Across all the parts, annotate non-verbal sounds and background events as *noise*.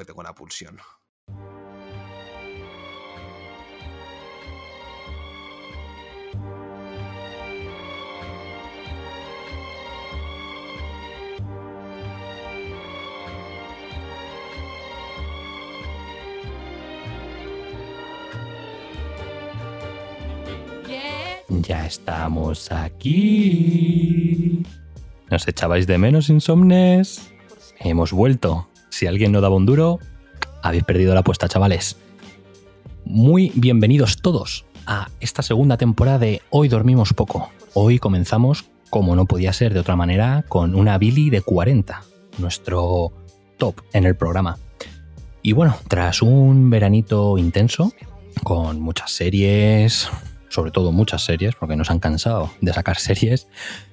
Que tengo la pulsión. Ya estamos aquí. ¿Nos echabais de menos, insomnes? Hemos vuelto. Si alguien no daba un duro, habéis perdido la apuesta, chavales. Muy bienvenidos todos a esta segunda temporada de Hoy Dormimos Poco. Hoy comenzamos, como no podía ser de otra manera, con una Billy de 40, nuestro top en el programa. Y bueno, tras un veranito intenso, con muchas series, sobre todo muchas series, porque nos han cansado de sacar *laughs* series,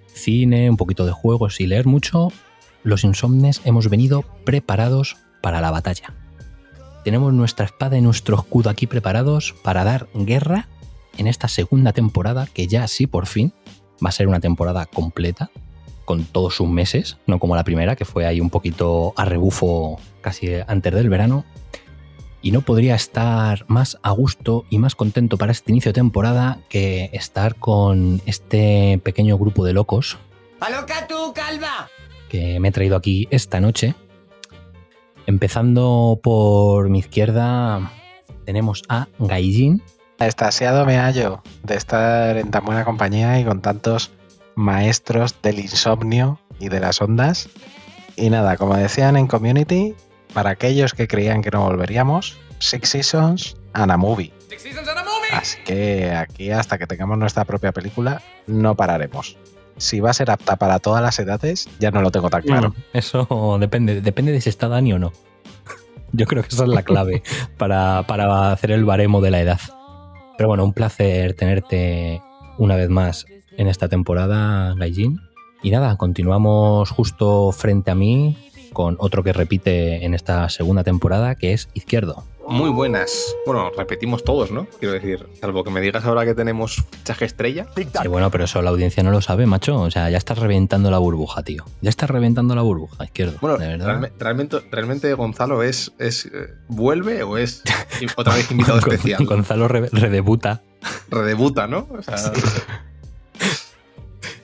cine, un poquito de juegos y leer mucho, los insomnes hemos venido preparados para la batalla. Tenemos nuestra espada y nuestro escudo aquí preparados para dar guerra en esta segunda temporada, que ya sí por fin va a ser una temporada completa, con todos sus meses, no como la primera, que fue ahí un poquito a rebufo casi antes del verano. Y no podría estar más a gusto y más contento para este inicio de temporada que estar con este pequeño grupo de locos. ¡Aloca tú, calva! Que me he traído aquí esta noche. Empezando por mi izquierda, tenemos a Gaijin. Estasiado me hallo de estar en tan buena compañía y con tantos maestros del insomnio y de las ondas. Y nada, como decían en Community, para aquellos que creían que no volveríamos, Six Seasons and a Movie. Así que aquí hasta que tengamos nuestra propia película no pararemos si va a ser apta para todas las edades, ya no lo tengo tan claro. eso depende, depende de si está Dani o no. *laughs* Yo creo que esa es la clave *laughs* para, para hacer el baremo de la edad. Pero bueno, un placer tenerte una vez más en esta temporada, Gaijin. Y nada, continuamos justo frente a mí con otro que repite en esta segunda temporada, que es Izquierdo muy buenas. Bueno, repetimos todos, ¿no? Quiero decir, salvo que me digas ahora que tenemos fichaje estrella. Sí, bueno, pero eso la audiencia no lo sabe, macho. O sea, ya estás reventando la burbuja, tío. Ya estás reventando la burbuja, izquierdo. Bueno, realmente, realmente Gonzalo es, es eh, vuelve o es *laughs* otra vez invitado especial. Gonzalo redebuta. Redebuta, ¿no? O sea,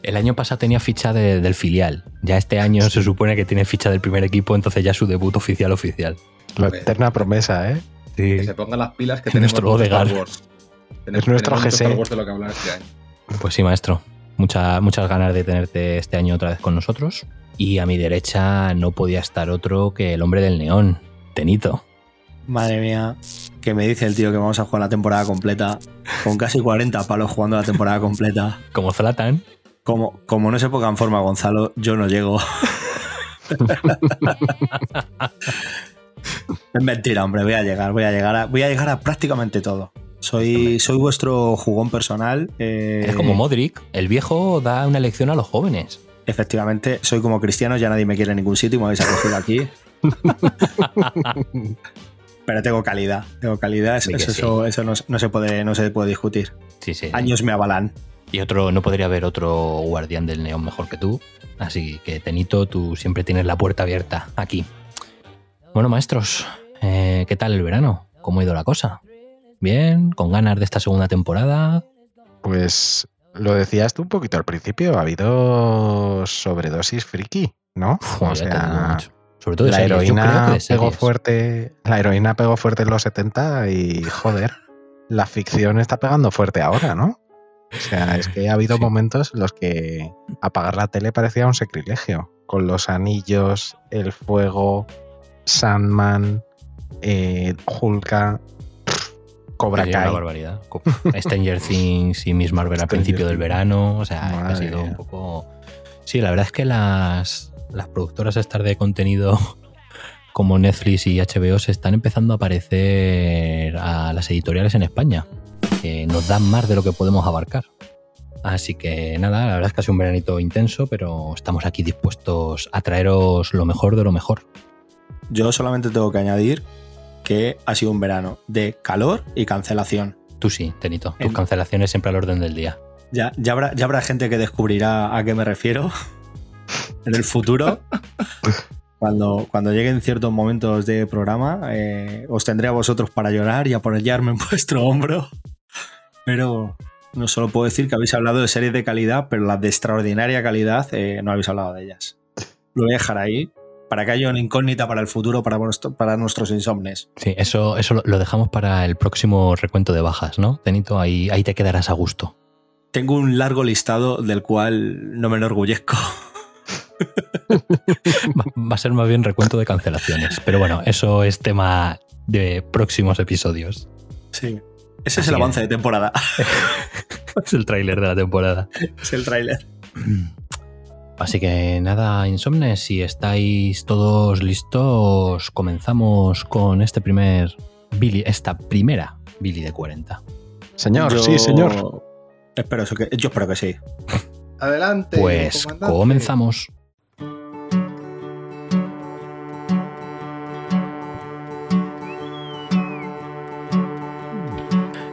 El año pasado tenía ficha del filial. Ya este año se supone que tiene ficha del primer equipo, entonces ya su debut oficial oficial. La eterna promesa, ¿eh? Que se pongan las pilas que tenemos nuestro Star Wars. es nuestro GC. Star Wars de lo que este año. Pues sí, maestro. muchas ganas de tenerte este año otra vez con nosotros. Y a mi derecha no podía estar otro que el hombre del neón, Tenito. Madre mía, que me dice el tío que vamos a jugar la temporada completa, con casi 40 palos jugando la temporada completa. Como Zlatan. Como, como no se ponga en forma Gonzalo, yo no llego. *laughs* Es mentira, hombre, voy a llegar, voy a llegar a, voy a llegar a prácticamente todo. Soy, soy vuestro jugón personal. Eh, es como Modric, el viejo da una lección a los jóvenes. Efectivamente, soy como cristiano, ya nadie me quiere en ningún sitio y me habéis acogido aquí. *laughs* Pero tengo calidad, tengo calidad, eso, eso, no, se puede, no se puede discutir. Sí, sí. Años me avalan. Y otro, no podría haber otro guardián del neón mejor que tú. Así que, Tenito, tú siempre tienes la puerta abierta aquí. Bueno, maestros, eh, ¿qué tal el verano? ¿Cómo ha ido la cosa? ¿Bien? ¿Con ganas de esta segunda temporada? Pues lo decías tú un poquito al principio, ha habido sobredosis friki, ¿no? o sea, sobre todo la heroína pegó fuerte, la heroína pegó fuerte en los 70 y joder, la ficción está pegando fuerte ahora, ¿no? O sea, es que ha habido momentos en los que apagar la tele parecía un sacrilegio, con los anillos, el fuego, Sandman, eh, Hulka. Cobra Sería una Kai. barbaridad. *laughs* Stranger Things y Miss Marvel al principio del verano. O sea, ha sido un poco. Sí, la verdad es que las, las productoras estas de contenido *laughs* como Netflix y HBO se están empezando a parecer a las editoriales en España, que nos dan más de lo que podemos abarcar. Así que nada, la verdad es que ha sido un veranito intenso, pero estamos aquí dispuestos a traeros lo mejor de lo mejor. Yo solamente tengo que añadir que ha sido un verano de calor y cancelación. Tú sí, Tenito, tus El- cancelaciones siempre al orden del día. Ya, ya, habrá, ya habrá gente que descubrirá a qué me refiero *laughs* en el futuro. Cuando, cuando lleguen ciertos momentos de programa, eh, os tendré a vosotros para llorar y apoyarme en vuestro hombro. Pero no solo puedo decir que habéis hablado de series de calidad, pero las de extraordinaria calidad eh, no habéis hablado de ellas. Lo voy a dejar ahí para que haya una incógnita para el futuro para, para nuestros insomnes. Sí, eso, eso lo- dejamos para el próximo recuento de bajas, ¿no? Tenito, ahí, ahí te quedarás a gusto. Tengo un largo listado del cual no me enorgullezco. *laughs* Va a ser más bien recuento de cancelaciones. Pero bueno, eso es tema de próximos episodios. Sí. Ese es el avance de temporada. *laughs* Es el tráiler de la temporada. es el tráiler. Así que nada, Insomnes, si estáis todos listos, comenzamos con este primer Billy, esta primera Billy de 40. Señor, Yo sí, señor. Espero eso que, yo espero que sí. Adelante. Pues comandante. comenzamos.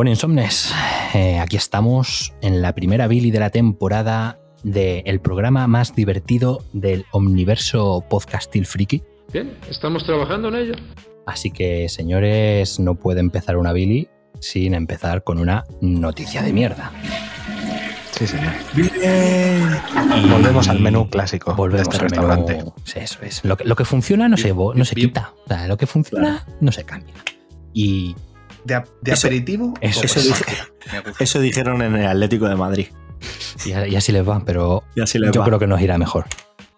Bueno, Insomnes, eh, aquí estamos en la primera Billy de la temporada del programa más divertido del omniverso podcastil friki. Bien, estamos trabajando en ello. Así que, señores, no puede empezar una Billy sin empezar con una noticia de mierda. Sí, señor. Y Volvemos al menú clásico Volvemos de este al menú. restaurante. Sí, eso es. Lo que, lo que funciona no se, no se Bien. quita. O sea, lo que funciona no se cambia. Y ¿De, Eso- aperitivo? eso. Eso, dije- dijeron en el Atlético de Madrid. y, y así les va, pero Y así les yo va. creo que nos irá mejor.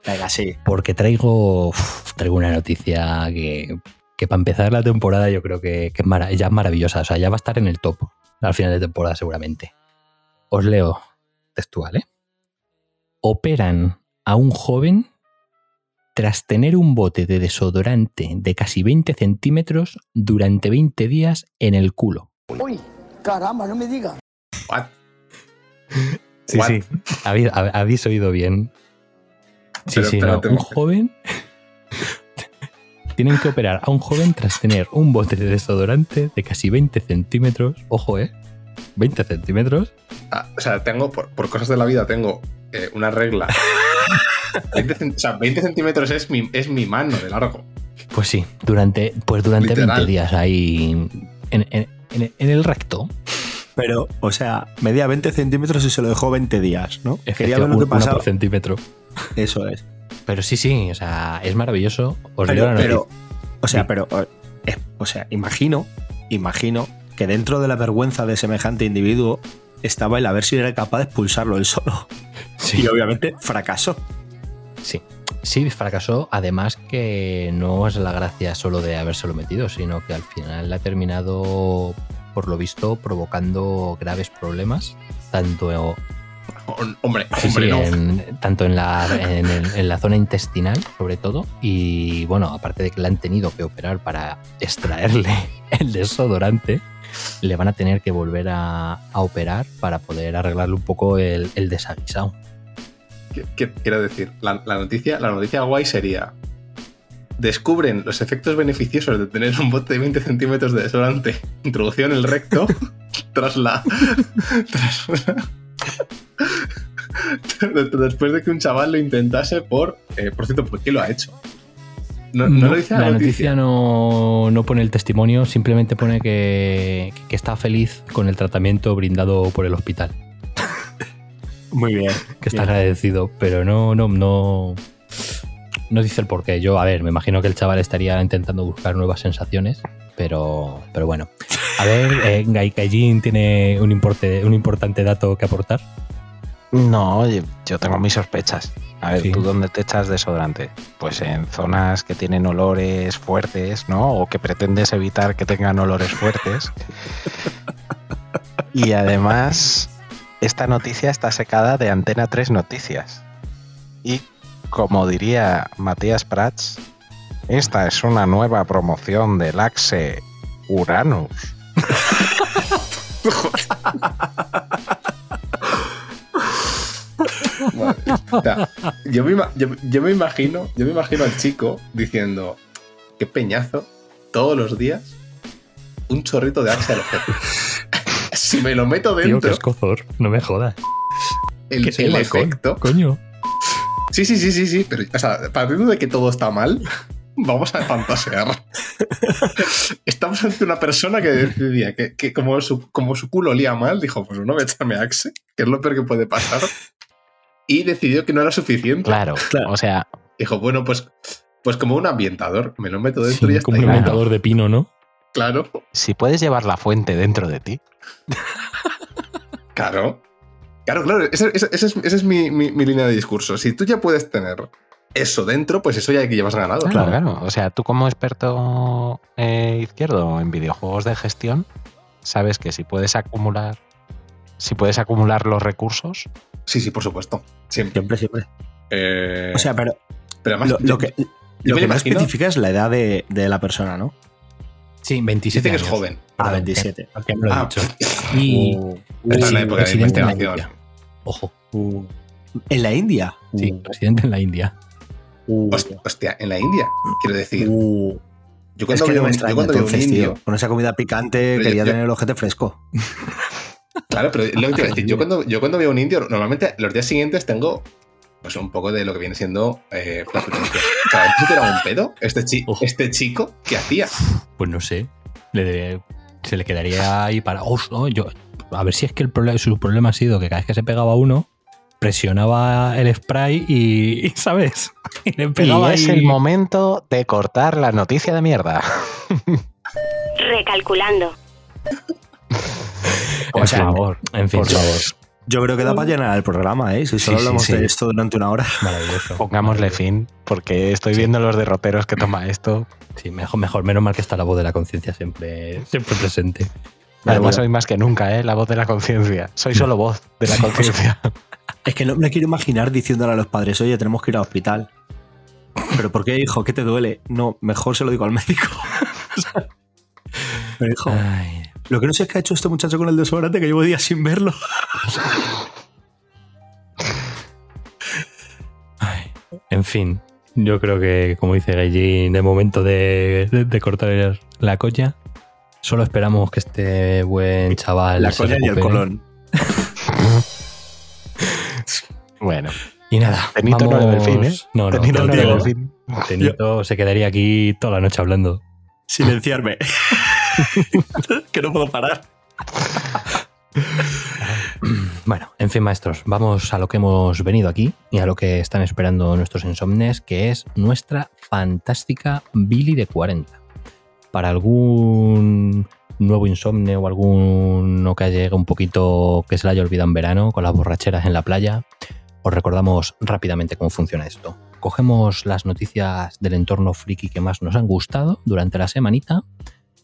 Venga, sí. Porque traigo, uf, traigo una noticia que, que para empezar la temporada yo creo que, que es mara- ya es maravillosa. O sea, ya va a estar en el top al final de temporada seguramente. Os leo textual, ¿eh? Operan a un joven tras tener un bote de desodorante de casi 20 centímetros durante 20 días en el culo. Uy, caramba, no me diga. What? Sí, What? sí. Habéis, hab- habéis oído bien. Sí, Pero- sí, pero no. te- Un joven. *laughs* Tienen que operar a un joven tras tener un bote de desodorante de casi 20 centímetros. Ojo, ¿eh? 20 centímetros. Ah, o sea, tengo, por, por cosas de la vida, tengo eh, una regla. *laughs* 20 cent- o sea, 20 centímetros es mi, es mi mano de largo. Pues sí, durante, pues durante Literal. 20 días ahí en, en- en- en el recto. Pero, o sea, medía 20 centímetros y se lo dejó 20 días, ¿no? Quería ver lo un- que pasaba. por centímetro. Eso es. Pero sí, sí, o sea, es maravilloso. Os Pero, la pero, o sea, Sí. pero, o sea, imagino, imagino que dentro de la vergüenza de semejante individuo estaba el a ver si era capaz de expulsarlo él solo. Sí. Y obviamente fracasó. Sí, sí, fracasó. Además que no es la gracia solo de habérselo metido, sino que al final ha terminado, por lo visto, provocando graves problemas, tanto, Hom- Hombre, sí, hombre, sí, no. en, tanto en, la, en, la zona intestinal, sobre todo, y bueno, aparte de que le han tenido que operar para extraerle *laughs* el desodorante, le van a tener que volver a, a operar para poder arreglarle un poco el, el desaguisado. ¿Qué- qué quiero decir? La, la noticia, la noticia guay sería. Descubren los efectos beneficiosos de tener un bote de 20 centímetros de desodorante *laughs* introducido en el recto *laughs* tras la. tras- *laughs* después de que un chaval lo intentase por. eh, por cierto, ¿por qué lo ha hecho? No, no lo dice la, la noticia, noticia. no, no pone el testimonio, simplemente pone que, que está feliz con el tratamiento brindado por el hospital. Muy bien. que está bien. agradecido, pero no, no, no, no dice el porqué. Yo, a ver, me imagino que el chaval estaría intentando buscar nuevas sensaciones, pero, pero bueno. A ver, *laughs* eh, Gai Gaijin tiene un, importe, un importante dato que aportar. No, yo tengo mis sospechas. A ver, Sí. ¿tú dónde te echas desodorante? Pues en zonas que tienen olores fuertes, ¿no? O que pretendes evitar que tengan olores fuertes. *laughs* Y además, esta noticia está secada de Antena 3 Noticias. Y como diría Matías Prats, esta es una nueva promoción del Axe Uranus. Yo, me, imagino, yo me imagino al chico diciendo, qué peñazo, todos los días, un chorrito de axe al ojete. *laughs* si me lo meto Tío, que dentro, es cozor, no me jodas. el, efecto. Coño. Sí, sí, sí, sí, sí, pero, o sea, partiendo de que todo está mal, *laughs* vamos a fantasear. *laughs* Estamos ante una persona que decidía que, que como, su, como su culo olía mal, dijo, pues no voy a echarme Axe, que es lo peor que puede pasar. Y decidió que no era suficiente. Claro, Claro. o sea, Dijo, bueno, pues, pues como un ambientador, me lo meto dentro Sí, y ya como está. un ahí. inventador de pino, ¿no? Claro, si puedes llevar la fuente dentro de ti, claro. Claro, claro, esa, esa- esa es, esa es mi, mi- mi línea de discurso. Si tú ya puedes tener eso dentro, pues eso ya que llevas ganado. Claro, claro. O sea, tú como experto eh, izquierdo en videojuegos de gestión, sabes que si puedes acumular, si puedes acumular los recursos, Sí, sí, por supuesto. Siempre. Siempre, siempre. Eh, O sea, pero pero además, lo, lo que, lo que no especifica es la edad de, de la persona, ¿no? Sí, 27 dice que es años. joven. Ah, Perdón, 27. que- que no lo he Ah, dicho. Y Uh, Está en la época de residente en la investigación. India. Ojo, uh. ¿En la India? sí, residente en la India. Uh, Host- Hostia, en la India, quiero decir. uh. Yo Es cuando que veo no me un- extraña, yo cuando veo un entonces, indio. tío. Con esa comida picante Pero quería yo- tener el ojete fresco. Claro, pero es lo que a decir. Yo cuando, yo cuando veo un indio, normalmente los días siguientes tengo pues un poco de lo que viene siendo eh, flatulencia. Cada vez tiraba un pedo, este, chi- Ojo. este chico, ¿qué hacía? Pues no sé. Le se le quedaría ahí para. ¡Oh, no! yo, a ver si es que el problema, su problema ha sido que cada vez que se pegaba uno, presionaba el spray y. y, ¿Sabes? *laughs* Y le y pegaba es ahí- el momento de cortar la noticia de mierda. Recalculando. Por favor. En fin, por favor. Yo creo que da para llenar el programa, ¿eh? Si solo Sí, hablamos sí. de esto durante una hora. Maravilloso. Pongámosle fin, porque estoy viendo los derroteros que toma esto. Sí, mejor, mejor. Menos mal que está la voz de la conciencia siempre, siempre presente. Además, soy más que nunca, ¿eh? La voz de la conciencia. Soy solo voz de la conciencia. *laughs* Es que no me quiero imaginar diciéndole a los padres, oye, tenemos que ir al hospital. ¿Pero por qué, hijo? ¿Qué te duele? No, mejor se lo digo al médico. *laughs* Pero, hijo, Ay, lo que no sé es qué ha hecho este muchacho con el desodorante que llevo días sin verlo. ay. En fin, yo creo que, como dice Gallín, de momento de, de- de cortar la colla, solo esperamos que este buen chaval. La coña y el colon. *laughs* Bueno, Y nada, Tenito no le ve el fin, ¿eh? No, no, Tenito no el fin. Tenito se quedaría aquí toda la noche hablando. Silenciarme. *laughs* *laughs* que no puedo parar. Bueno, en fin, maestros, vamos a lo que hemos venido aquí y a lo que están esperando nuestros insomnes, que es nuestra fantástica Billy de 40. Para algún nuevo insomne o alguno que llegue un poquito que se le haya olvidado en verano con las borracheras en la playa, os recordamos rápidamente cómo funciona esto. Cogemos las noticias del entorno friki que más nos han gustado durante la semanita,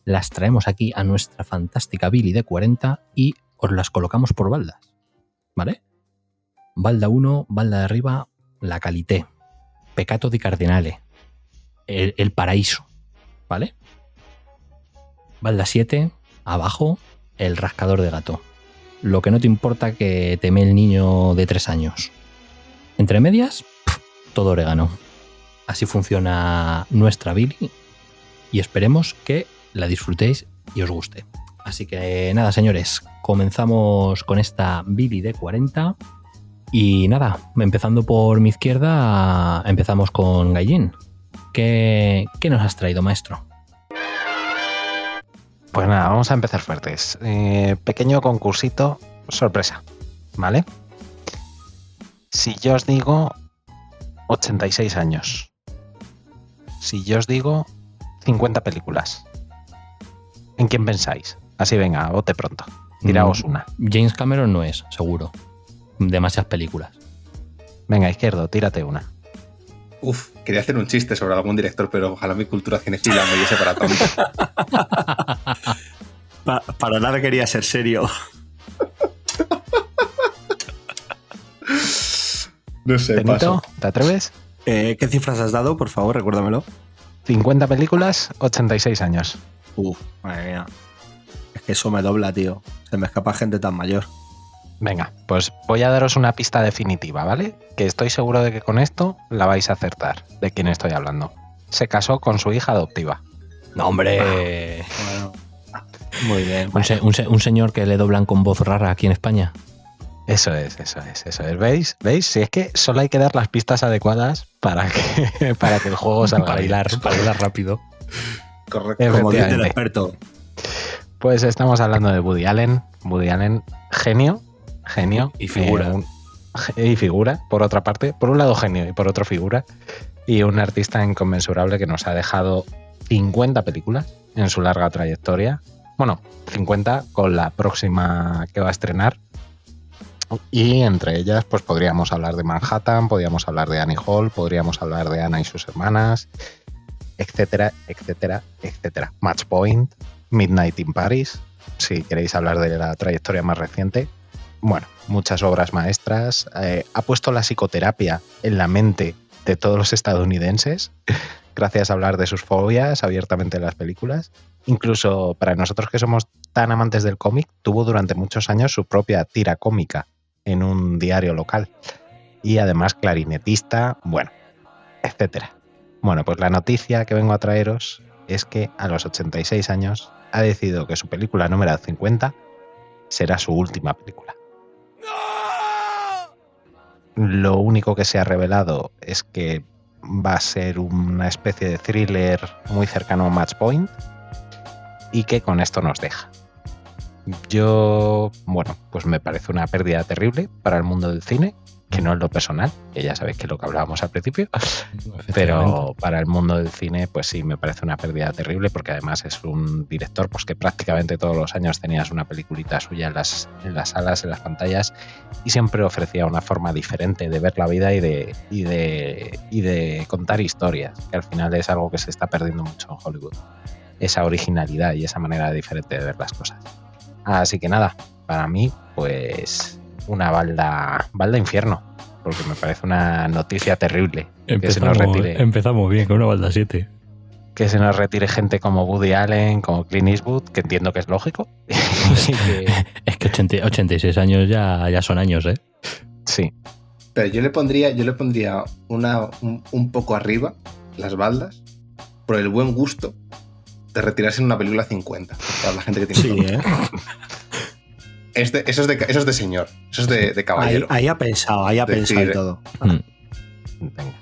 las traemos aquí a nuestra fantástica Billy de 40 y os las colocamos por baldas. ¿Vale? Balda 1, balda de arriba, la calité. Pecato di cardinale. El, paraíso. ¿Vale? Balda 7, abajo, el rascador de gato. Lo que no te importa que teme el niño de 3 años. Entre medias, todo orégano. Así funciona nuestra Billy y esperemos que la disfrutéis y os guste. Así que nada, señores, comenzamos con esta Billy de 40. Y nada, empezando por mi izquierda, empezamos con Gallín. ¿Qué, qué nos has traído, maestro? Pues nada, vamos a empezar fuertes. Eh, pequeño concursito, sorpresa, ¿vale? Si yo os digo 86 años. Si yo os digo 50 películas. ¿En quién pensáis? Así venga, bote pronto. Tiraos Mm, una. James Cameron no es, seguro. Demasiadas películas. Venga, izquierdo, tírate una. Uf, quería hacer un chiste sobre algún director, pero ojalá mi cultura cinefila me diese para tanto. *laughs* Pa- para nada quería ser serio. No sé, Benito, paso. ¿te atreves? Eh, ¿Qué cifras has dado? Por favor, recuérdamelo. 50 películas, 86 años. Uf, madre mía. Es que eso me dobla, tío. Se me escapa gente tan mayor. Venga, pues voy a daros una pista definitiva, ¿vale? Que estoy seguro de que con esto la vais a acertar, de quién estoy hablando. Se casó con su hija adoptiva. No, hombre. Bueno, muy bien. Un, se- un se- un señor que le doblan con voz rara aquí en España. Eso es, eso es, eso es. ¿Veis? ¿Veis? Si es que solo hay que dar las pistas adecuadas para que, *laughs* para que el juego salga Para bien. hilar, para hilar rápido. Correcto. Como dice el experto. Pues estamos hablando de Woody Allen. Woody Allen, genio, genio. Y figura. eh, un- y figura, por otra parte. Por un lado genio y por otro figura. Y un artista inconmensurable que nos ha dejado 50 películas en su larga trayectoria. Bueno, 50 con la próxima que va a estrenar. Y entre ellas, pues podríamos hablar de Manhattan, podríamos hablar de Annie Hall, podríamos hablar de Ana y sus hermanas, etcétera, etcétera, etcétera. Match Point, Midnight in Paris, si queréis hablar de la trayectoria más reciente. Bueno, muchas obras maestras. Eh, ha puesto la psicoterapia en la mente de todos los estadounidenses, *laughs* gracias a hablar de sus fobias abiertamente en las películas. Incluso para nosotros que somos tan amantes del cómic, tuvo durante muchos años su propia tira cómica en un diario local. Y además clarinetista, bueno, etcétera. Bueno, pues la noticia que vengo a traeros es que a los 86 años ha decidido que su película número 50 será su última película. Lo único que se ha revelado es que va a ser una especie de thriller muy cercano a Match Point y que con esto nos deja. Yo, bueno, pues me parece una pérdida terrible para el mundo del cine, que no es lo personal, que ya sabéis que es lo que hablábamos al principio, *laughs* pero para el mundo del cine, pues sí, me parece una pérdida terrible porque además es un director pues que prácticamente todos los años tenías una peliculita suya en las, en las salas, en las pantallas y siempre ofrecía una forma diferente de ver la vida y de, y de, y de contar historias, que al final es algo que se está perdiendo mucho en Hollywood. Esa originalidad y esa manera diferente de ver las cosas. Así que nada, para mí, pues una balda, balda infierno, porque me parece una noticia terrible que se nos Empezamos, retire empezamos bien con una balda 7. que se nos retire gente como Woody Allen, como Clint Eastwood, que entiendo que es lógico. *laughs* Que, *laughs* Es que 80 86 años ya, ya son años, ¿eh? sí, Pero yo le pondría, yo le pondría una, un, un poco arriba las baldas por el buen gusto de retirarse en una película 50. Para la gente que tiene Sí. ¿eh? *laughs* Es de- eso, es de, eso es de señor, eso es de, caballero. ahí ha pensado, ahí ha pensado y todo. venga.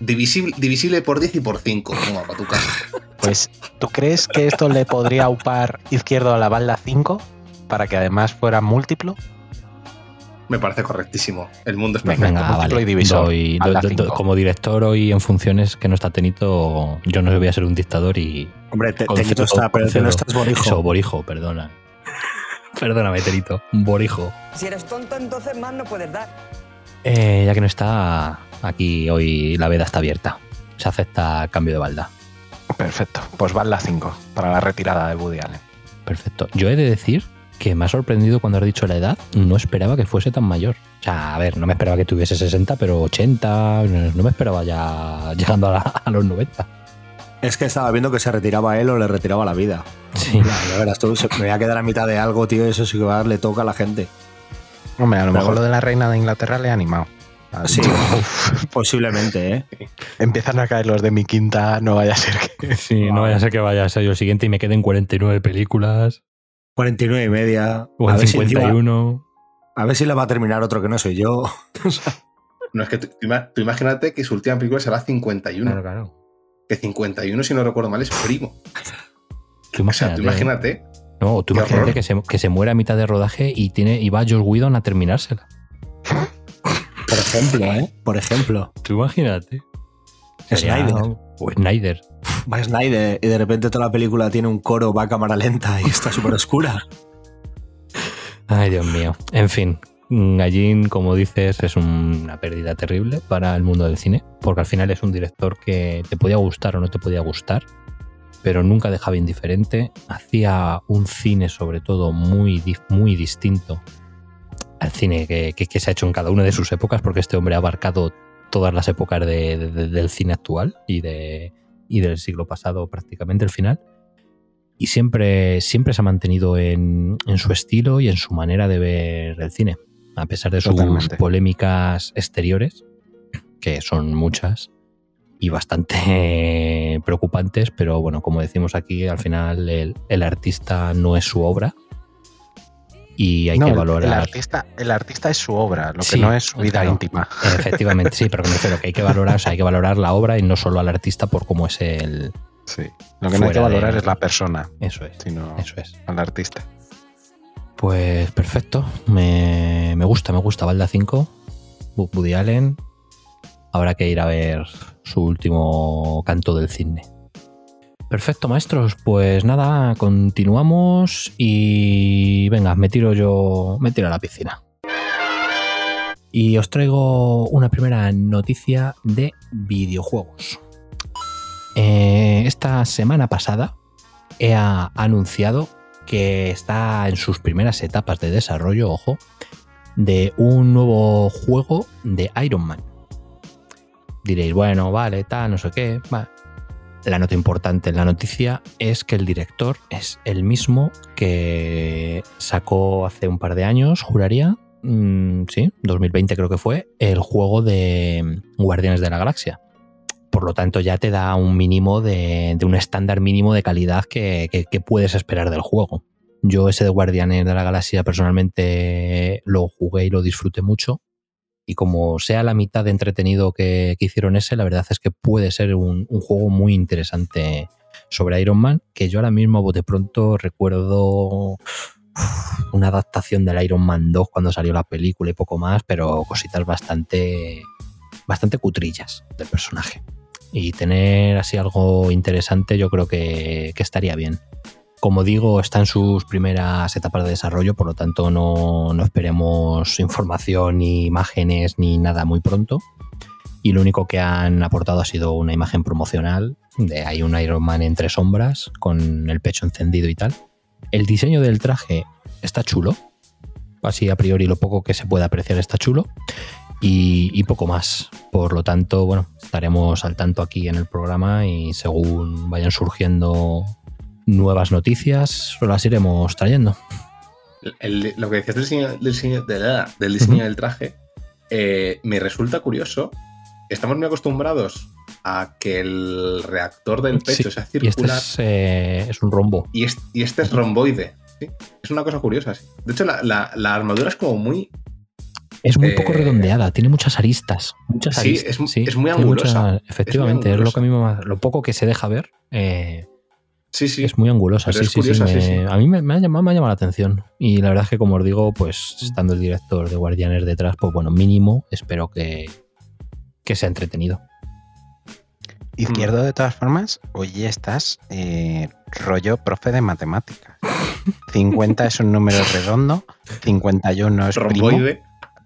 Divisible, divisible por 10 y por 5. Toma, para tu casa. Pues, ¿tú crees que esto le podría aupar izquierdo a la balda 5 para que además fuera múltiplo? Me parece correctísimo. El mundo es perfecto. Venga, múltiplo vale. y divisor, Doy- do- do- como director hoy en funciones que no está Tenito, yo no voy a ser un dictador y. Hombre, te, concedo- Tenito está, pero concedo- no estás borijo. Eso, Borijo, perdona. Perdóname, Tenito. Borijo. Si eres tonto, entonces más no puedes dar. Eh, ya que no está, aquí hoy la veda está abierta. Se acepta el cambio de balda. Perfecto, pues balda 5 para la retirada de Woody Allen. Perfecto. Yo he de decir que me ha sorprendido cuando has dicho la edad. No esperaba que fuese tan mayor. O sea, a ver, no me esperaba que tuviese 60, pero 80. No me esperaba ya *laughs* llegando a, la- a los 90. Es que estaba viendo que se retiraba él o le retiraba la vida. Sí. Ya verás tú, se- me voy a quedar a mitad de algo, tío, y eso sí que va a darle toca a la gente. Hombre, a lo Pero mejor lo de la reina de Inglaterra le ha animado. Sí, *laughs* *laughs* posiblemente, ¿eh? Empiezan a caer los de mi quinta, no vaya a ser que... *laughs* Sí, no vaya a ser que vaya a ser yo el siguiente y me queden 49 películas 49 y media. o a, ver si encima- 51. a ver si le va a terminar otro que no soy yo. No, es que tú, tú imagínate que su última película será 51. Claro, claro. Que 51, si no recuerdo mal, es primo. Tú O sea, imagínate. tú imagínate. No, tú imagínate que se, que se muera a mitad de rodaje y tiene y va Josh Whedon a terminársela. Pero ejemplo, ¿eh? Por ejemplo. Tú imagínate. Snyder. O Snyder. Va Snyder y de repente toda la película tiene un coro, va a cámara lenta y está súper oscura. Ay, Dios mío. En fin, Gallín, como dices, es una pérdida terrible para el mundo del cine, porque al final es un director que te podía gustar o no te podía gustar, pero nunca dejaba indiferente. Hacía un cine, sobre todo, muy, muy distinto al cine que, se ha hecho en cada una de sus épocas, porque este hombre ha abarcado todas las épocas del cine actual y, y del siglo pasado, prácticamente el final y siempre, siempre se ha mantenido en, su estilo y en su manera de ver el cine, a pesar de sus polémicas exteriores, que son muchas y bastante *laughs* preocupantes, pero bueno, como decimos aquí, al final el, artista no es su obra y hay que valorar. El artista, el artista es su obra, lo que no es su vida íntima. *laughs* Efectivamente, sí, pero me refiero que hay que valorar, o sea, hay que valorar la obra y no solo al artista por cómo es el, Sí. Lo que no hay que valorar es la persona. Eso es. Sino eso es. al artista. Pues perfecto. Me, gusta, me gusta. Valda 5. Woody Allen. Habrá que ir a ver su último canto del cine. Perfecto, maestros. Pues nada, continuamos y venga, me tiro yo, me tiro a la piscina. Y os traigo una primera noticia de videojuegos. Eh, esta semana pasada he anunciado que está en sus primeras etapas de desarrollo, ojo, de un nuevo juego de Iron Man. Diréis, bueno, vale, tal, no sé qué. La nota importante en la noticia es que el director es el mismo que sacó hace un par de años, juraría, mm, sí, 2020 creo que fue, el juego de Guardianes de la Galaxia por lo tanto ya te da un mínimo de, un estándar mínimo de calidad que, puedes esperar del juego. Yo ese de Guardianes de la Galaxia personalmente lo jugué y lo disfruté mucho. Y como sea la mitad de entretenido que, hicieron ese, la verdad es que puede ser un, juego muy interesante sobre Iron Man, que yo ahora mismo de pronto recuerdo una adaptación del Iron Man 2 cuando salió la película y poco más, pero cositas bastante, bastante cutrillas del personaje y tener así algo interesante yo creo que, estaría bien. Como digo, está en sus primeras etapas de desarrollo, por lo tanto no, esperemos información ni imágenes ni nada muy pronto. Y lo único que han aportado ha sido una imagen promocional de hay un Iron Man entre sombras con el pecho encendido y tal. El diseño del traje está chulo. Así a priori lo poco que se puede apreciar está chulo y, poco más. Por lo tanto, bueno, estaremos al tanto aquí en el programa y según vayan surgiendo nuevas noticias, las iremos trayendo. lo que decías del diseño del, diseño, del, diseño del traje, eh, me resulta curioso. Estamos muy acostumbrados a que el reactor del pecho sea circular. Y este eh, es, un rombo. Y, este es romboide. Es una cosa curiosa. De hecho, la, armadura es como muy es muy poco eh, redondeada, tiene muchas aristas. Muchas sí, es, es, muy angulosa. efectivamente, es, lo que a mí me, lo poco que se deja ver. Eh, sí, sí. Es muy angulosa, sí, sí, sí, A mí me, ha llamado, me ha llamado la atención. Y la verdad es que, como os digo, pues estando el director de Guardianes detrás, pues bueno, mínimo espero que, que sea entretenido. Izquierdo, de todas formas, hoy estás eh, rollo profe de matemáticas. *laughs* 50 es un número redondo, 51 es primo,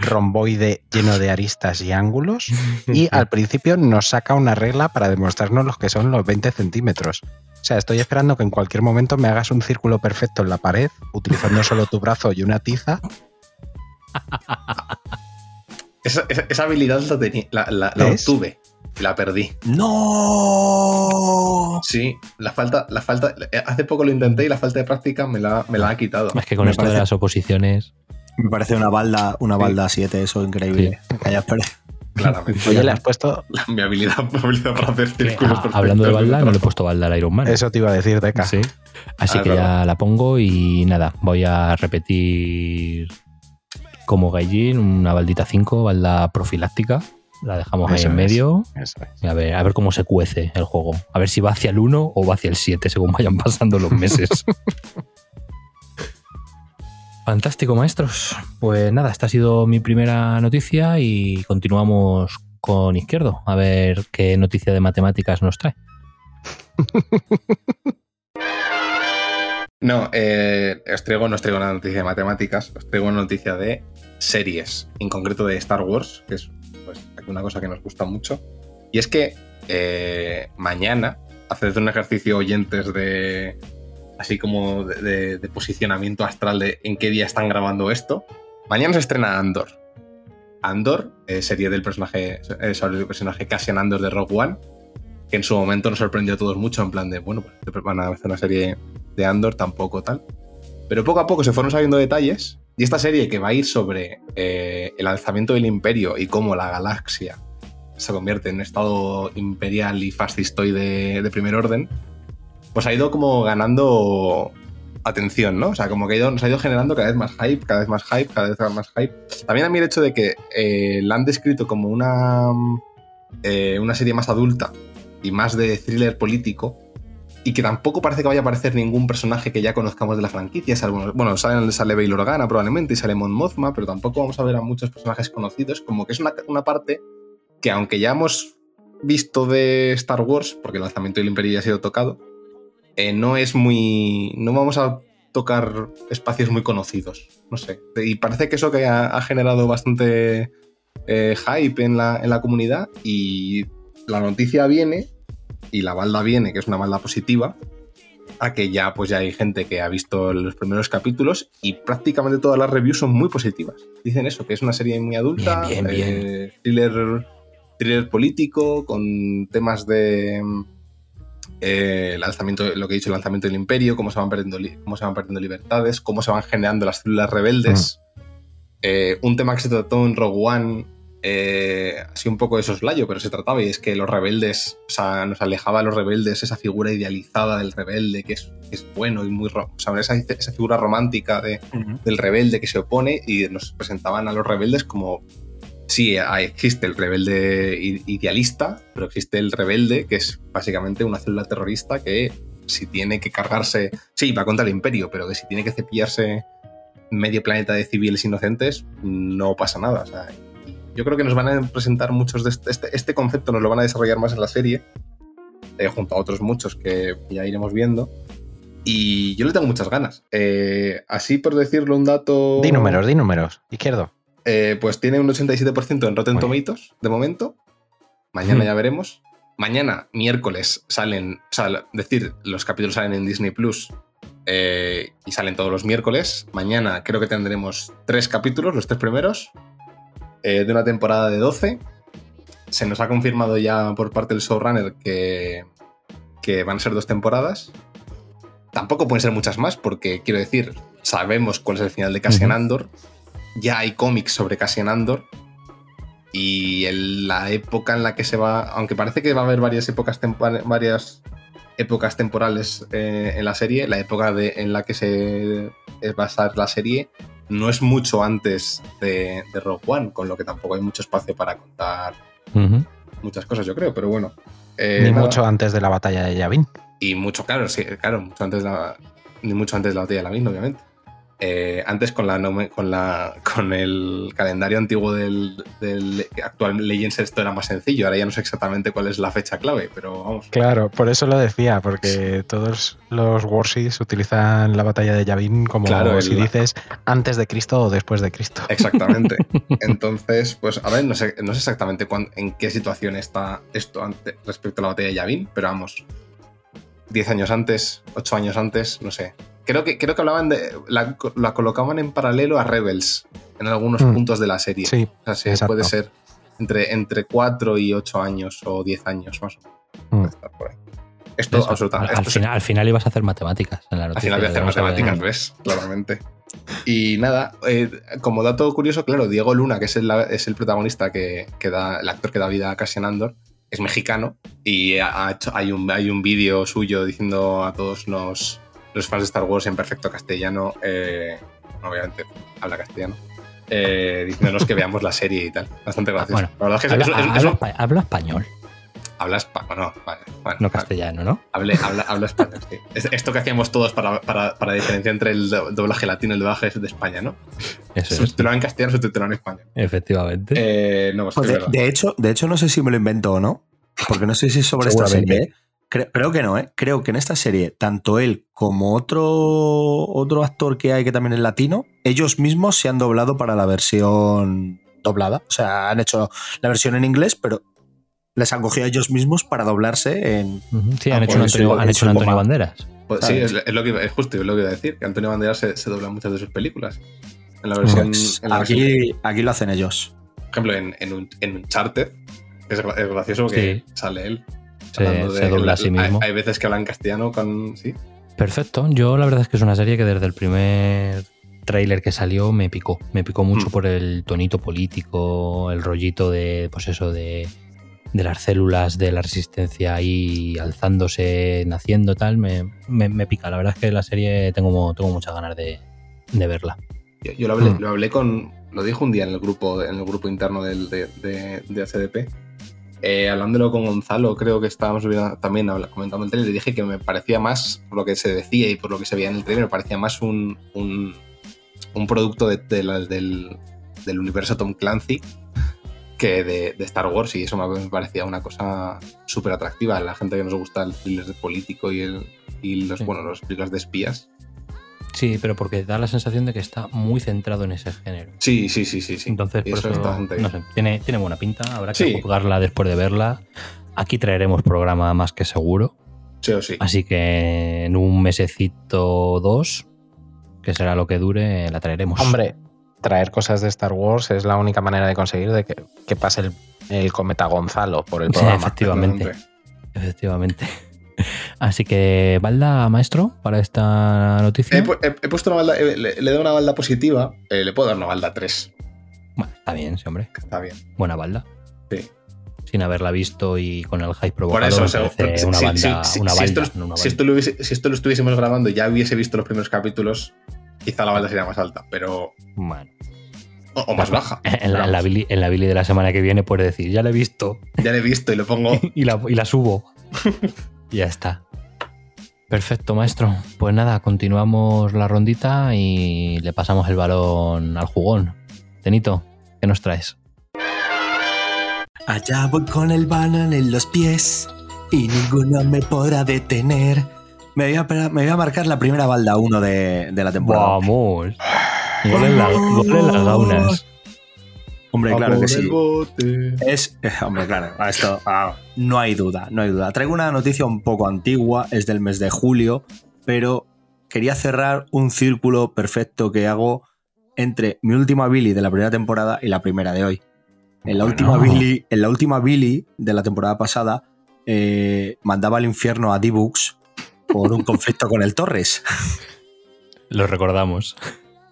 romboide lleno de aristas y ángulos y *laughs* al principio nos saca una regla para demostrarnos los que son los 20 centímetros. O sea, estoy esperando que en cualquier momento me hagas un círculo perfecto en la pared utilizando *laughs* solo tu brazo y una tiza. Esa, habilidad la, la, obtuve y la perdí. ¡No! Sí, la falta, la falta. Hace poco lo intenté y la falta de práctica me la, me la ha quitado. Es que con esto de las oposiciones. Me parece una balda, una balda 7, eso increíble. *laughs* Claramente. Oye, le has puesto. mi, habilidad, para hacer círculos ah, Hablando de balda, no le he puesto balda al Iron Man. Eso te iba a decir, Deca. Sí. Así ah, que ya la pongo y nada, voy a repetir como Gaijin, una baldita 5, balda profiláctica. La dejamos ahí en medio. a, ver, a ver cómo se cuece el juego. A ver si va hacia el 1 o va hacia el 7, según vayan pasando los meses. *laughs* Fantástico, maestros. Pues nada, esta ha sido mi primera noticia y continuamos con Izquierdo, a ver qué noticia de matemáticas nos trae. *laughs* No, eh, os traigo, no os traigo una noticia de matemáticas, os traigo una noticia de series, en concreto de Star Wars, que es pues, una cosa que nos gusta mucho. Y es que eh, mañana, haced un ejercicio oyentes de así como de, posicionamiento astral de en qué día están grabando esto. Mañana se estrena Andor. Andor, eh, serie del personaje, eh, sobre el personaje Cassian Andor de Rogue One, que en su momento nos sorprendió a todos mucho, en plan de, bueno, pues van a hacer una serie de Andor, tampoco tal. Pero poco a poco se fueron sabiendo detalles y esta serie que va a ir sobre eh, el alzamiento del imperio y cómo la galaxia se convierte en estado imperial y fascistoide de primer orden, pues ha ido como ganando atención, ¿no? O sea, como que nos ha ido generando cada vez más hype, cada vez más hype, cada vez más hype. También a mí el hecho de que eh, la han descrito como una, eh, una serie más adulta y más de thriller político, y que tampoco parece que vaya a aparecer ningún personaje que ya conozcamos de la franquicia. bueno, sale, sale Bail Organa probablemente y sale Mon Mothma, pero tampoco vamos a ver a muchos personajes conocidos. Como que es una, una parte que, aunque ya hemos visto de Star Wars, porque el lanzamiento del Imperio ya ha sido tocado, eh, no es muy. No vamos a tocar espacios muy conocidos. No sé. Y parece que eso que ha, generado bastante eh, hype en la, en la comunidad. Y la noticia viene y la balda viene, que es una balda positiva, a que ya pues ya hay gente que ha visto los primeros capítulos y prácticamente todas las reviews son muy positivas. Dicen eso, que es una serie muy adulta, bien, eh, thriller, thriller, político, con temas de eh, el lanzamiento, lo que he dicho, el lanzamiento del imperio, cómo se van perdiendo, cómo se van perdiendo libertades, cómo se van generando las células rebeldes. Mm. Eh, un tema que se trató en Rogue One eh, así un poco de soslayo, pero se trataba y es que los rebeldes, o sea, nos alejaba a los rebeldes esa figura idealizada del rebelde que es, bueno y muy, o sea, esa, esa figura romántica de, del rebelde que se opone y nos presentaban a los rebeldes como, sí, existe el rebelde idealista, pero existe el rebelde que es básicamente una célula terrorista que si tiene que cargarse, sí, va contra el imperio, pero que si tiene que cepillarse medio planeta de civiles inocentes, no pasa nada, yo creo que nos van a presentar muchos de este, este, este, concepto, nos lo van a desarrollar más en la serie, eh, junto a otros muchos que ya iremos viendo. Y yo le tengo muchas ganas. Eh, así por decirlo, un dato. Di números, di números. Izquierdo. Eh, pues tiene un 87% en Rotten Tomatoes de momento. Mañana ya veremos. Mañana, miércoles, salen. O sea, decir, los capítulos salen en Disney Plus y salen todos los miércoles. Mañana creo que tendremos tres capítulos, los tres primeros. Eh, de una temporada de 12. Se nos ha confirmado ya por parte del showrunner que, que van a ser dos temporadas. Tampoco pueden ser muchas más, porque quiero decir, sabemos cuál es el final de Cassian Andor. Ya hay cómics sobre Cassian Andor. Y en la época en la que se va. Aunque parece que va a haber varias épocas, varias épocas temporales eh, en la serie, la época de, en la que se va a estar la serie no es mucho antes de, Rogue One, con lo que tampoco hay mucho espacio para contar muchas cosas, yo creo, pero bueno. Eh, ni mucho antes de la batalla de Yavin. Y mucho, claro, sí, claro, mucho antes de la, ni mucho antes de la batalla de Yavin, obviamente. Eh, antes con, la, con, la, con el calendario antiguo del, actual Legends esto era más sencillo, ahora ya no sé exactamente cuál es la fecha clave, pero vamos. Claro, por eso lo decía, porque todos los Warseys utilizan la batalla de Yavin como si dices antes de Cristo o después de Cristo. Exactamente. *laughs* Entonces, pues a ver, no sé, no sé exactamente en qué situación está esto respecto a la batalla de Yavin, pero vamos, 10 años antes, 8 años antes, no sé. Creo que, creo que hablaban de. La, colocaban en paralelo a Rebels en algunos mm. puntos de la serie. Sí. O sea, puede ser entre, entre 4 y 8 años o 10 años más. Mm. Esto absolutamente. Al, final, al final ibas a hacer matemáticas en la noticia. Al final voy a hacer matemáticas, ¿ves? Claramente. Y nada, eh, como dato curioso, claro, Diego Luna, que es el, es el protagonista que, que, da, el actor que da vida a Cassian Andor, es mexicano y ha hecho, hay un, hay un vídeo suyo diciendo a todos los, los fans de Star Wars en perfecto castellano, eh, obviamente habla castellano, eh, diciéndonos que veamos la serie y tal. Bastante gracioso. habla, español. Habla español, no, vale, No castellano, ¿no? Hable- habla, habla español, sí. *laughs* Es esto que hacíamos todos para, para, para diferenciar entre el do- doblaje latino y el doblaje de España, ¿no? Eso es. Subtitulado en castellano, subtitulado en español. Efectivamente. Eh, no, pues Pues es de, de hecho, de hecho, no sé si me lo invento o no, porque no sé si es sobre esta serie. Creo, creo que no, ¿eh? Creo que en esta serie, tanto él como otro, otro actor que hay que también es latino, ellos mismos se han doblado para la versión doblada. O sea, han hecho la versión en inglés, pero les han cogido a ellos mismos para doblarse en. Sí, Ah, han hecho un pues Antonio, sí, han en hecho un Antonio. Banderas. Pues sí, es, es lo que, es justo es lo que iba a decir, que Antonio Banderas se, se dobla en muchas de sus películas. En la versión. Pues en la versión- aquí, aquí lo hacen ellos. por ejemplo, en, en, un, en Uncharted, es, es gracioso que sale él. Se, dobla a sí hay- mismo. Hay, veces que hablan castellano con. Sí. Perfecto. Yo la verdad es que es una serie que desde el primer tráiler que salió me picó. Me picó mucho Mm. por el tonito político, el rollito de, pues eso, de, de las células de la resistencia ahí alzándose, naciendo, tal. Me, me- me pica. La verdad es que la serie tengo, tengo muchas ganas de, de verla. Yo, yo lo, hablé, Mm. lo hablé con. Lo dijo un día en el grupo, en el grupo interno del, de, de, de ACDP. Eh, hablándolo con Gonzalo, creo que estábamos viendo- también comentando el trailer, le dije que me parecía más, por lo que se decía y por lo que se veía en el trailer, me parecía más un, un, un producto de- de la- del, del universo Tom Clancy que de, de Star Wars y eso me me parecía una cosa súper atractiva. La gente que nos gusta el thriller político y, el, y los, Sí. bueno, los películas de espías. Sí, pero porque da la sensación de que está muy centrado en ese género. Sí, sí, sí, sí. sí. Entonces, por eso eso, bastante no sé, tiene, tiene buena pinta. Habrá que Sí. juzgarla después de verla. Aquí traeremos programa más que seguro. Sí o sí. Así que en un mesecito o dos, que será lo que dure, la traeremos. Hombre, traer cosas de Star Wars es la única manera de conseguir de que, que pase el, el cometa Gonzalo por el Sí, *laughs* programa. efectivamente. Efectivamente. *laughs* Así que, balda, maestro, para esta noticia. He, pu- he- he puesto una balda, eh, le, le doy una balda positiva, eh, le puedo dar una balda 3. Bueno, está bien, sí, hombre. Está bien. Buena balda. Sí. Sin haberla visto y con el hype provocado, Por eso, me o sea, parece si- una si- balda, si- una si balda, esto, no una si balda. esto lo hubiese- si esto lo estuviésemos grabando y ya hubiese visto los primeros capítulos, quizá la balda sería más alta, pero. Bueno. O, o más baja. En la, en, la Billy, en la Billy de la semana que viene puedes decir, ya la he visto Ya la he visto y lo pongo. *laughs* y la, y la subo. *laughs* ya está. Perfecto, maestro. Pues nada, continuamos la rondita y le pasamos el balón al jugón. Tenito, ¿qué nos traes? Allá voy con el balón en los pies y ninguno me podrá detener. Me voy a, me voy a marcar la primera balda 1 de, de la temporada. Vamos. Gol en, la- en las gaunas. Hombre, A claro que sí. el bote. Es, eh, hombre, claro, a esto ah, no hay duda, no hay duda. Traigo una noticia un poco antigua, es del mes de julio, pero quería cerrar un círculo perfecto que hago entre mi última Billy de la primera temporada y la primera de hoy. En la, última. Billy, en la última Billy de la temporada pasada eh, mandaba al infierno a D-Books por un conflicto con el Torres. Lo recordamos.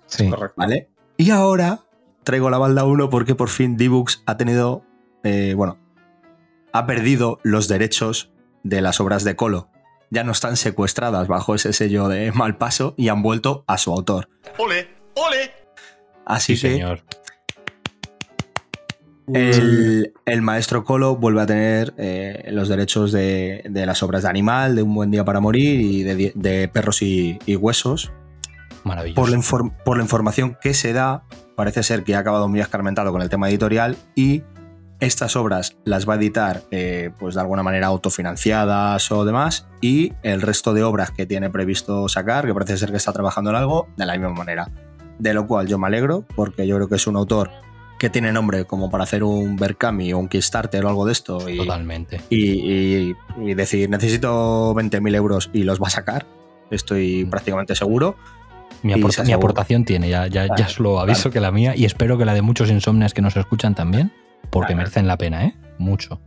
Sí. Correcto. ¿Vale? Y ahora traigo la balda 1 porque por fin D-Books ha tenido, eh, bueno, ha perdido los derechos de las obras de Colo. Ya no están secuestradas bajo ese sello de mal paso y han vuelto a su autor. ¡Ole! ¡Ole! Así Sí, que señor. el, el maestro Colo vuelve a tener eh, los derechos de, de las obras de Animal, de Un buen día para morir y de, de Perros y, y Huesos. Maravilloso. por la, inform- por la información que se da, parece ser que ha acabado muy escarmentado con el tema editorial y estas obras las va a editar eh, pues de alguna manera autofinanciadas o demás y el resto de obras que tiene previsto sacar, que parece ser que está trabajando en algo, de la misma manera. De lo cual yo me alegro porque yo creo que es un autor que tiene nombre como para hacer un Berkami o un Kickstarter o algo de esto y, Totalmente. y, y- y decir necesito 20.000 euros y los va a sacar, estoy prácticamente seguro. Mi, aportación tiene, ya, ya, ya os lo aviso que la mía, y espero que la de muchos insomnias que nos escuchan también, porque merecen la pena, ¿eh? Mucho.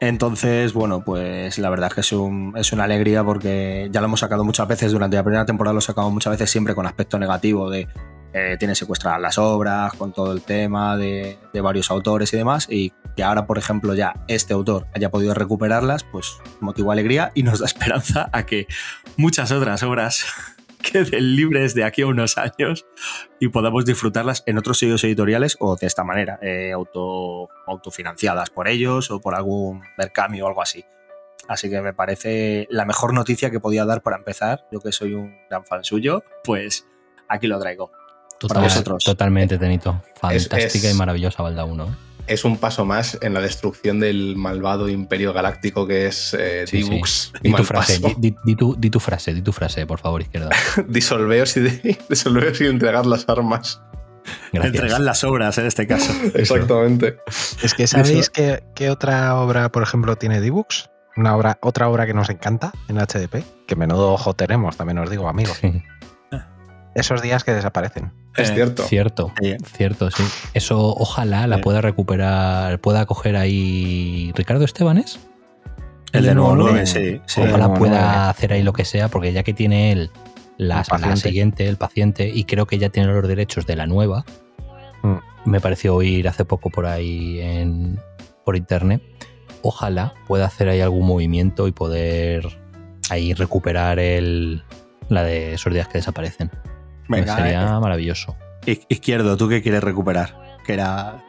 Entonces, bueno, pues la verdad es que es, un- es una alegría porque ya lo hemos sacado muchas veces durante la primera temporada, lo sacamos muchas veces siempre con aspecto negativo de eh, tiene secuestradas las obras, con todo el tema de, de varios autores y demás, y que ahora, por ejemplo, ya este autor haya podido recuperarlas, pues motiva alegría y nos da *laughs* esperanza a que muchas otras obras *laughs* queden libres de aquí a unos años y podamos disfrutarlas en otros sellos editoriales o de esta manera, eh, auto, autofinanciadas por ellos o por algún Mercami o algo así. Así que me parece la mejor noticia que podía dar para empezar. Yo que soy un gran fan suyo, pues aquí lo traigo. para vosotros. Totalmente, Tenito. Fantástica y maravillosa Balda 1 es un paso más en la destrucción del malvado imperio galáctico que es eh, Dibux. Di, tu frase, di, tu, frase, di tu frase, por favor, izquierda. *laughs* disolveos, y disolveos y entregad las armas. Entregar las obras en este caso. *laughs* Exactamente. Es que ¿sabéis qué, otra obra, por ejemplo, tiene Dibux? Una obra, otra obra que nos encanta en HDP, que menudo ojo tenemos, también os digo, amigos. Esos días que desaparecen. Es cierto. Cierto, cierto, sí. Eso ojalá la pueda recuperar, pueda coger ahí Ricardo Estebanes. El, de nuevo 9, sí, Ojalá pueda hacer ahí lo que sea, porque ya que tiene él la, siguiente, el paciente, y creo que ya tiene los derechos de la nueva, mm. me pareció oír hace poco por ahí en, por internet, ojalá pueda hacer ahí algún movimiento y poder ahí recuperar el, la de esos días que desaparecen. Venga, sería eh, maravilloso. Izquierdo, ¿tú qué quieres recuperar? Que era.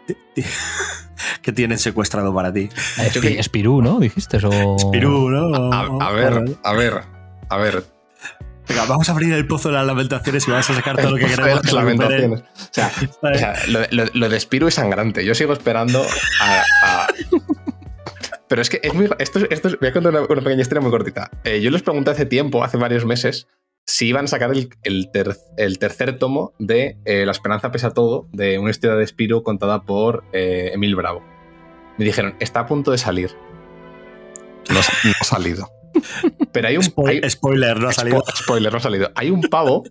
*laughs* que tienen secuestrado para ti. Espirú, ¿no? Dijiste eso. Espirú, ¿no? A, ver, a ver, a ver. Venga, vamos a abrir el pozo de las lamentaciones y vamos a sacar todo lo que queremos. Las lamentaciones. *laughs* O sea, lo, de Espirú es sangrante. Yo sigo esperando a... *laughs* Pero es que es muy. Esto, esto, voy a contar una, pequeña historia muy cortita. Eh, yo les pregunté hace tiempo, hace varios meses, si iban a sacar el, tercer tomo de eh, La Esperanza pesa todo, de una historia de Spiro contada por eh, Emil Bravo. Me dijeron, está a punto de salir. No, ha salido. *laughs* Pero hay un... spoiler, no ha salido. Spoiler, no ha salido. Hay un pavo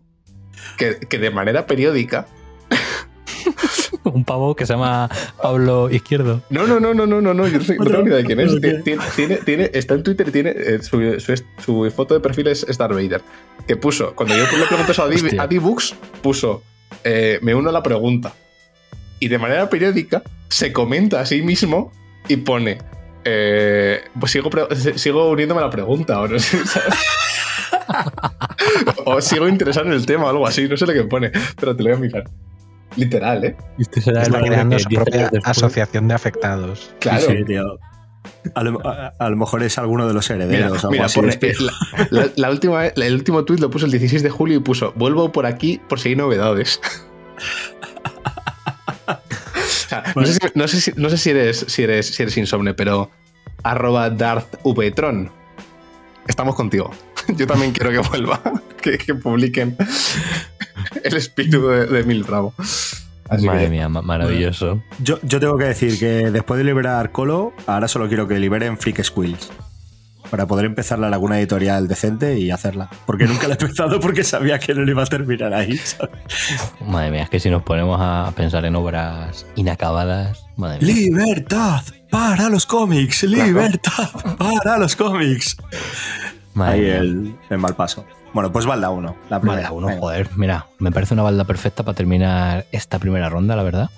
que, que de manera periódica *laughs* un pavo que se llama Pablo Izquierdo. No, no, no, no, no, no, no, yo no, sé, no tengo ni idea de quién es. *laughs* Tiene, tiene, está en Twitter, tiene eh, su, su, foto de perfil es Star Vader. Que puso, cuando yo le pregunté eso a, D-Books, puso, eh, me uno a la pregunta. Y de manera periódica se comenta a sí mismo y pone, eh, pues sigo, sigo uniéndome a la pregunta. Sé, *laughs* o sigo interesado en el tema o algo así, no sé lo que pone, pero te lo voy a mirar. Literal, ¿eh? Está creando su propia asociación de afectados. Claro. Sí, tío. A lo, mejor es alguno de los herederos. Mira, la, última, el último tuit lo puso el 16 de julio y puso: Vuelvo por aquí por si hay novedades. *laughs* no, sé si, no, sé si, eres, si, eres, si eres insomne, pero arroba Darth Vtron. Estamos contigo. *laughs* Yo también quiero que vuelva, *laughs* que publiquen *laughs* el espíritu de, Mil Bravo. Madre mía, maravilloso. Yo, tengo que decir que después de liberar Colo, ahora solo quiero que liberen Freak Squills. Para poder empezar la laguna editorial decente y hacerla. Porque nunca la he empezado porque sabía que no le iba a terminar ahí. Madre mía, es que si nos ponemos a pensar en obras inacabadas. Madre ¡Libertad! ¡Para los cómics! ¡Libertad! ¡Para los cómics! Ahí el, el mal paso. Bueno, pues balda 1. La Balda 1, joder, mira, me parece una balda perfecta para terminar esta primera ronda, la verdad.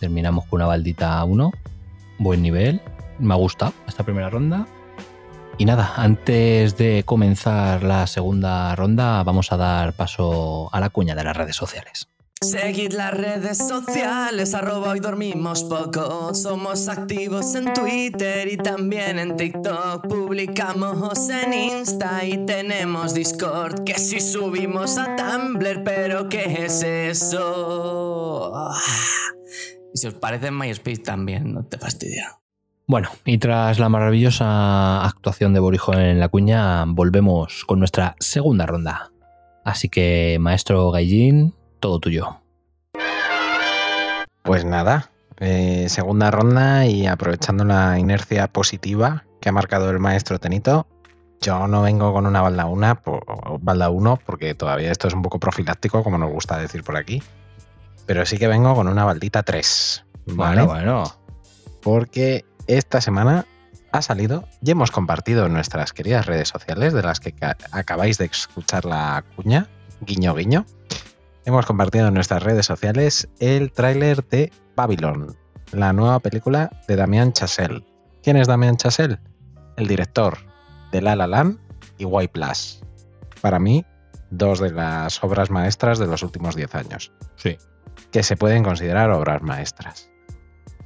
Terminamos con una baldita 1, buen nivel, me ha gustado esta primera ronda. Y nada, antes de comenzar la segunda ronda, vamos a dar paso a la cuña de las redes sociales. Seguid las redes sociales, arroba hoy dormimos poco. Somos activos en Twitter y también en TikTok. Publicamos en Insta y tenemos Discord. Que si subimos a Tumblr, pero ¿qué es eso? Y si os parece MySpace también, no te fastidia. Bueno, y tras la maravillosa actuación de Borijo en la cuña, volvemos con nuestra segunda ronda. Así que, maestro Gallín, todo tuyo. Pues nada, eh, segunda ronda y aprovechando la inercia positiva que ha marcado el maestro Tenito, yo no vengo con una balda 1 balda porque todavía esto es un poco profiláctico, como nos gusta decir por aquí. Pero sí que vengo con una baldita 3. ¿vale? Bueno, bueno. Porque esta semana ha salido y hemos compartido en nuestras queridas redes sociales, de las que acabáis de escuchar la cuña, guiño guiño, hemos compartido en nuestras redes sociales el tráiler de Babylon, la nueva película de Damien Chazelle. ¿Quién es Damien Chazelle? El director de La La Land y White Plus. Para mí, dos de las obras maestras de los últimos 10 años. Sí. Que se pueden considerar obras maestras.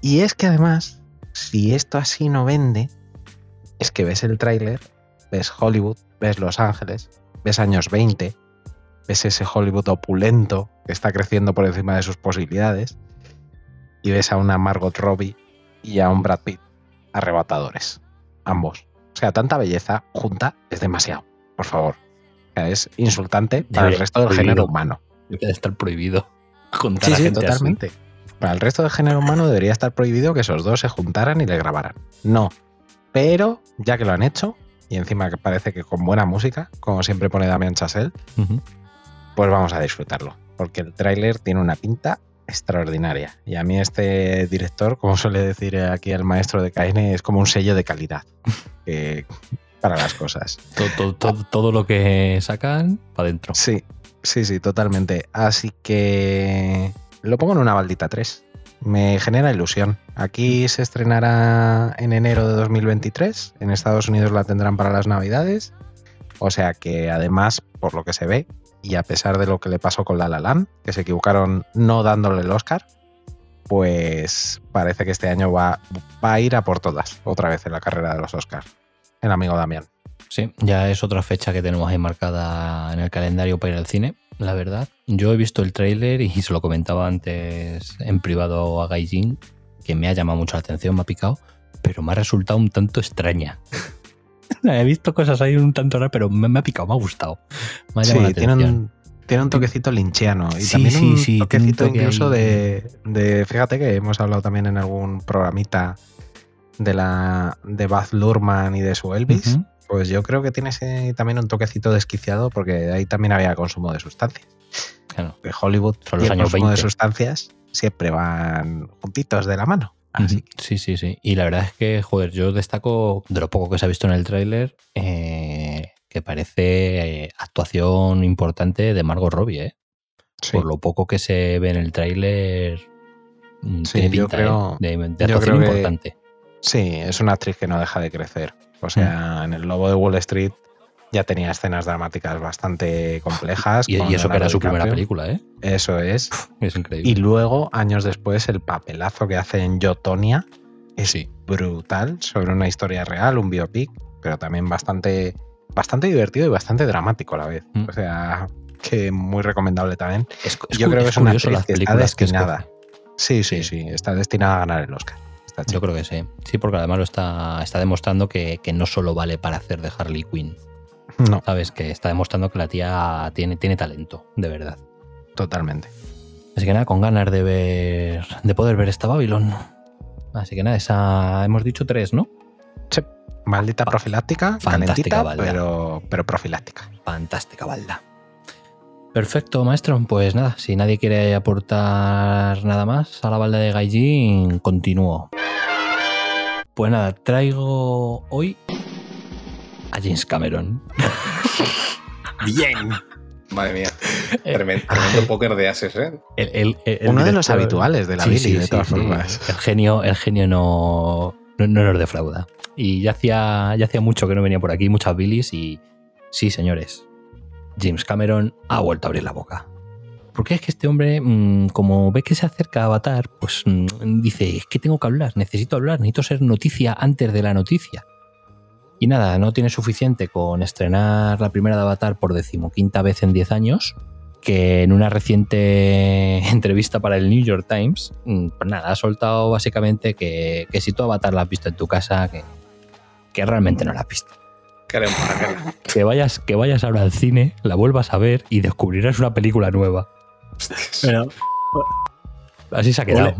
Y es que además, si esto así no vende, es que ves el tráiler, ves Hollywood, ves Los Ángeles, ves años 20, ves ese Hollywood opulento que está creciendo por encima de sus posibilidades, y ves a una Margot Robbie y a un Brad Pitt arrebatadores, ambos. O sea, tanta belleza junta es demasiado, por favor. O sea, es insultante para el resto del prohibido. género humano. Debe estar prohibido *laughs* juntar Sí, a sí, gente así. totalmente. Para el resto del género humano debería estar prohibido que esos dos se juntaran y le grabaran. No. Pero ya que lo han hecho, y encima que parece que con buena música, como siempre pone Damián Chassel. Pues vamos a disfrutarlo. Porque el tráiler tiene una pinta extraordinaria. Y a mí este director, como suele decir aquí el maestro de Kaine, es como un sello de calidad *laughs* para las cosas. Todo, todo- todo- todo lo que sacan para adentro. Sí, sí, sí, totalmente. Así que lo pongo en una baldita 3. Me genera ilusión. Aquí se estrenará en enero de 2023. En Estados Unidos la tendrán para las Navidades. O sea que además, por lo que se ve, y a pesar de lo que le pasó con La La Land, que se equivocaron no dándole el Oscar, pues parece que este año va, a ir a por todas, otra vez en la carrera de los Oscars. El amigo Damián. Sí, ya es otra fecha que tenemos ahí marcada en el calendario para ir al cine, la verdad. Yo he visto el tráiler y se lo comentaba antes en privado a Gaijin, que me ha llamado mucho la atención, me ha picado, pero me ha resultado un tanto extraña. *laughs* he visto cosas ahí un tanto raras, pero me, me ha picado, me ha gustado. Me ha Sí, la tiene un, tiene un toquecito linchiano y Sí, también sí, un sí, un toquecito toque incluso de, de- fíjate que hemos hablado también en algún programita de la de Baz Luhrmann y de su Elvis, pues yo creo que tiene ese- también un toquecito desquiciado porque ahí también había consumo de sustancias. Claro. Que Hollywood Son y los el años consumo 20. de sustancias siempre van juntitos de la mano. Así. Sí, sí, sí. Y la verdad es que, joder, yo destaco de lo poco que se ha visto en el tráiler eh, que parece eh, actuación importante de Margot Robbie, ¿eh? Sí. Por lo poco que se ve en el tráiler, mm, Sí, tiene yo pinta, creo- ¿eh? de, de yo que- importante. Sí, es una actriz que no deja de crecer. O sea, en el Lobo de Wall Street ya tenía escenas dramáticas bastante complejas. Y, eso que era su primera película, ¿eh? Eso es. Es increíble. Y luego, años después, el papelazo que hace en Yo, Tonya es Sí. brutal sobre una historia real, un biopic, pero también bastante, bastante divertido y bastante dramático a la vez. Mm. O sea, que muy recomendable también. Es- es Yo creo que es una actriz las que está destinada. Sí, sí, Sí. está destinada a ganar el Oscar. Yo creo que sí. Sí, porque además lo está, está demostrando que, que no solo vale para hacer de Harley Quinn. No, ¿Sabes? Que está demostrando que la tía tiene, tiene talento, de verdad. totalmente. Así que nada, con ganas de ver. de poder ver esta Babylon. Así que nada, esa. hemos dicho tres, ¿no? Sí, maldita profiláctica, fantástica calentita, balda. pero, pero profiláctica. Fantástica balda. Perfecto, maestro. Pues nada, si nadie quiere aportar nada más a la balda de Gaijin, continúo. Pues nada, traigo hoy a James Cameron. *laughs* Bien. Madre mía. Tremendo, tremendo póker de ases, ¿eh? El- el- el Uno de los habituales de la Sí, Billy, sí, de todas sí. formas. El genio, el genio no, no, no nos defrauda. Y ya hacía, ya hacía mucho que no venía por aquí, muchas bilis, y sí, señores, James Cameron ha vuelto a abrir la boca. Porque es que este hombre, mm, como ve que se acerca a Avatar, pues mm, dice, es que tengo que hablar, necesito hablar, necesito ser noticia antes de la noticia. Y nada, no tiene suficiente con estrenar la primera de Avatar por decimoquinta vez en 10 años, que en una reciente *laughs* entrevista para el New York Times, mm, pues nada, ha soltado básicamente que, que si tú Avatar la has visto en tu casa, que, que realmente no la has visto. Queremos. Que vayas, que vayas ahora al cine, la vuelvas a ver y descubrirás una película nueva. *laughs* Pero, Así se ha quedado.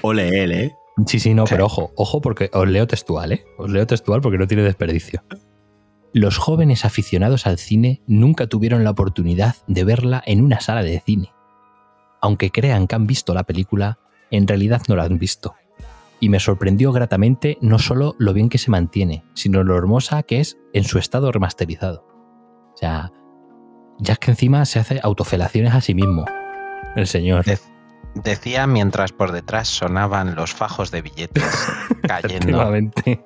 ole él, ¿eh? Sí, sí, no, pero ojo, ojo porque os leo textual, ¿eh? Os leo textual porque no tiene desperdicio. Los jóvenes aficionados al cine nunca tuvieron la oportunidad de verla en una sala de cine. Aunque crean que han visto la película, en realidad no la han visto. Y me sorprendió gratamente no solo lo bien que se mantiene, sino lo hermosa que es en su estado remasterizado. O sea, ya es que encima se hace autofelaciones a sí mismo. El señor. Decía mientras por detrás sonaban los fajos de billetes *laughs* cayendo Efectivamente.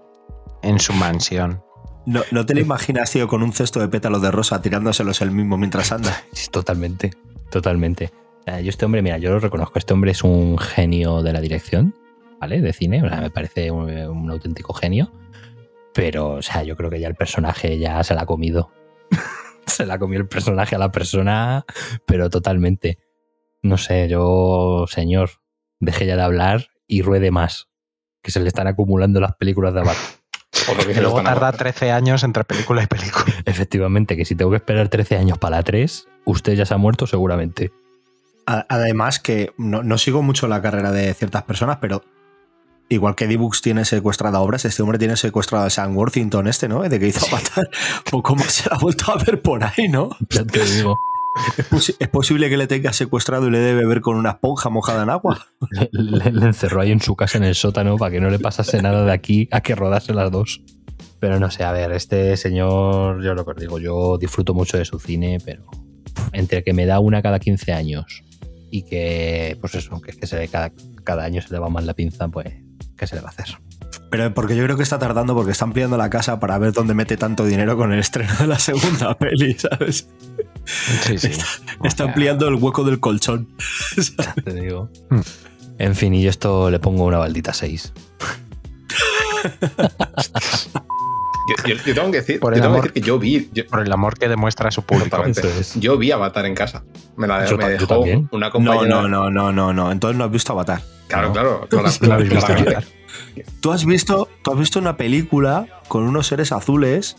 en su mansión. No, no te lo imaginas, tío, con un cesto de pétalos de rosa tirándoselos el mismo mientras anda. *laughs* Totalmente, totalmente. Sea, yo este hombre, mira, yo lo reconozco, este hombre es un genio de la dirección, ¿vale? De cine, o sea, me parece un, un auténtico genio. Pero, o sea, yo creo que ya el personaje ya se la ha comido. *laughs* se la ha comido el personaje a la persona, pero totalmente. No sé, yo, señor, deje ya de hablar y ruede más. Que se le están acumulando las películas de Avatar. Por lo que Que se lo luego tarda aguantando. 13 años entre película y película. *laughs* Efectivamente, que si tengo que esperar 13 años para la 3, usted ya se ha muerto seguramente. Además que no, no sigo mucho la carrera de ciertas personas, pero igual que D-Books tiene secuestrada obras, este hombre tiene secuestrado a Sam Worthington este, ¿no? De que hizo Avatar. *laughs* Poco más se la ha vuelto a ver por ahí, ¿no? Ya te digo. ¿Es, posi- es posible que le tenga secuestrado y le debe ver con una esponja mojada en agua? Le, encerró ahí en su casa en el sótano para que no le pasase nada de aquí a que rodase las dos. Pero no sé, a ver, este señor, yo lo que os digo, yo disfruto mucho de su cine, pero entre que me da una cada 15 años y que, pues eso, que, que se cada, cada año se le va más la pinza, pues, ¿qué se le va a hacer? Pero porque yo creo que está tardando porque está ampliando la casa para ver dónde mete tanto dinero con el estreno de la segunda *laughs* peli, ¿sabes? Sí, sí. Está ampliando el hueco del colchón. *laughs* Te digo. Hmm. En fin, y yo esto le pongo una baldita 6. Yo, yo- yo tengo que decir, Por yo tengo que decir que yo vi. Yo, Por el amor que demuestra a su público. es. Yo vi Avatar en casa. Me la Yo me ta- yo dejó también. una No, compañera. no, no, no, no, no. Entonces no has visto Avatar. Claro, No. claro. *laughs* No. Tú has visto, tú has visto una película con unos seres azules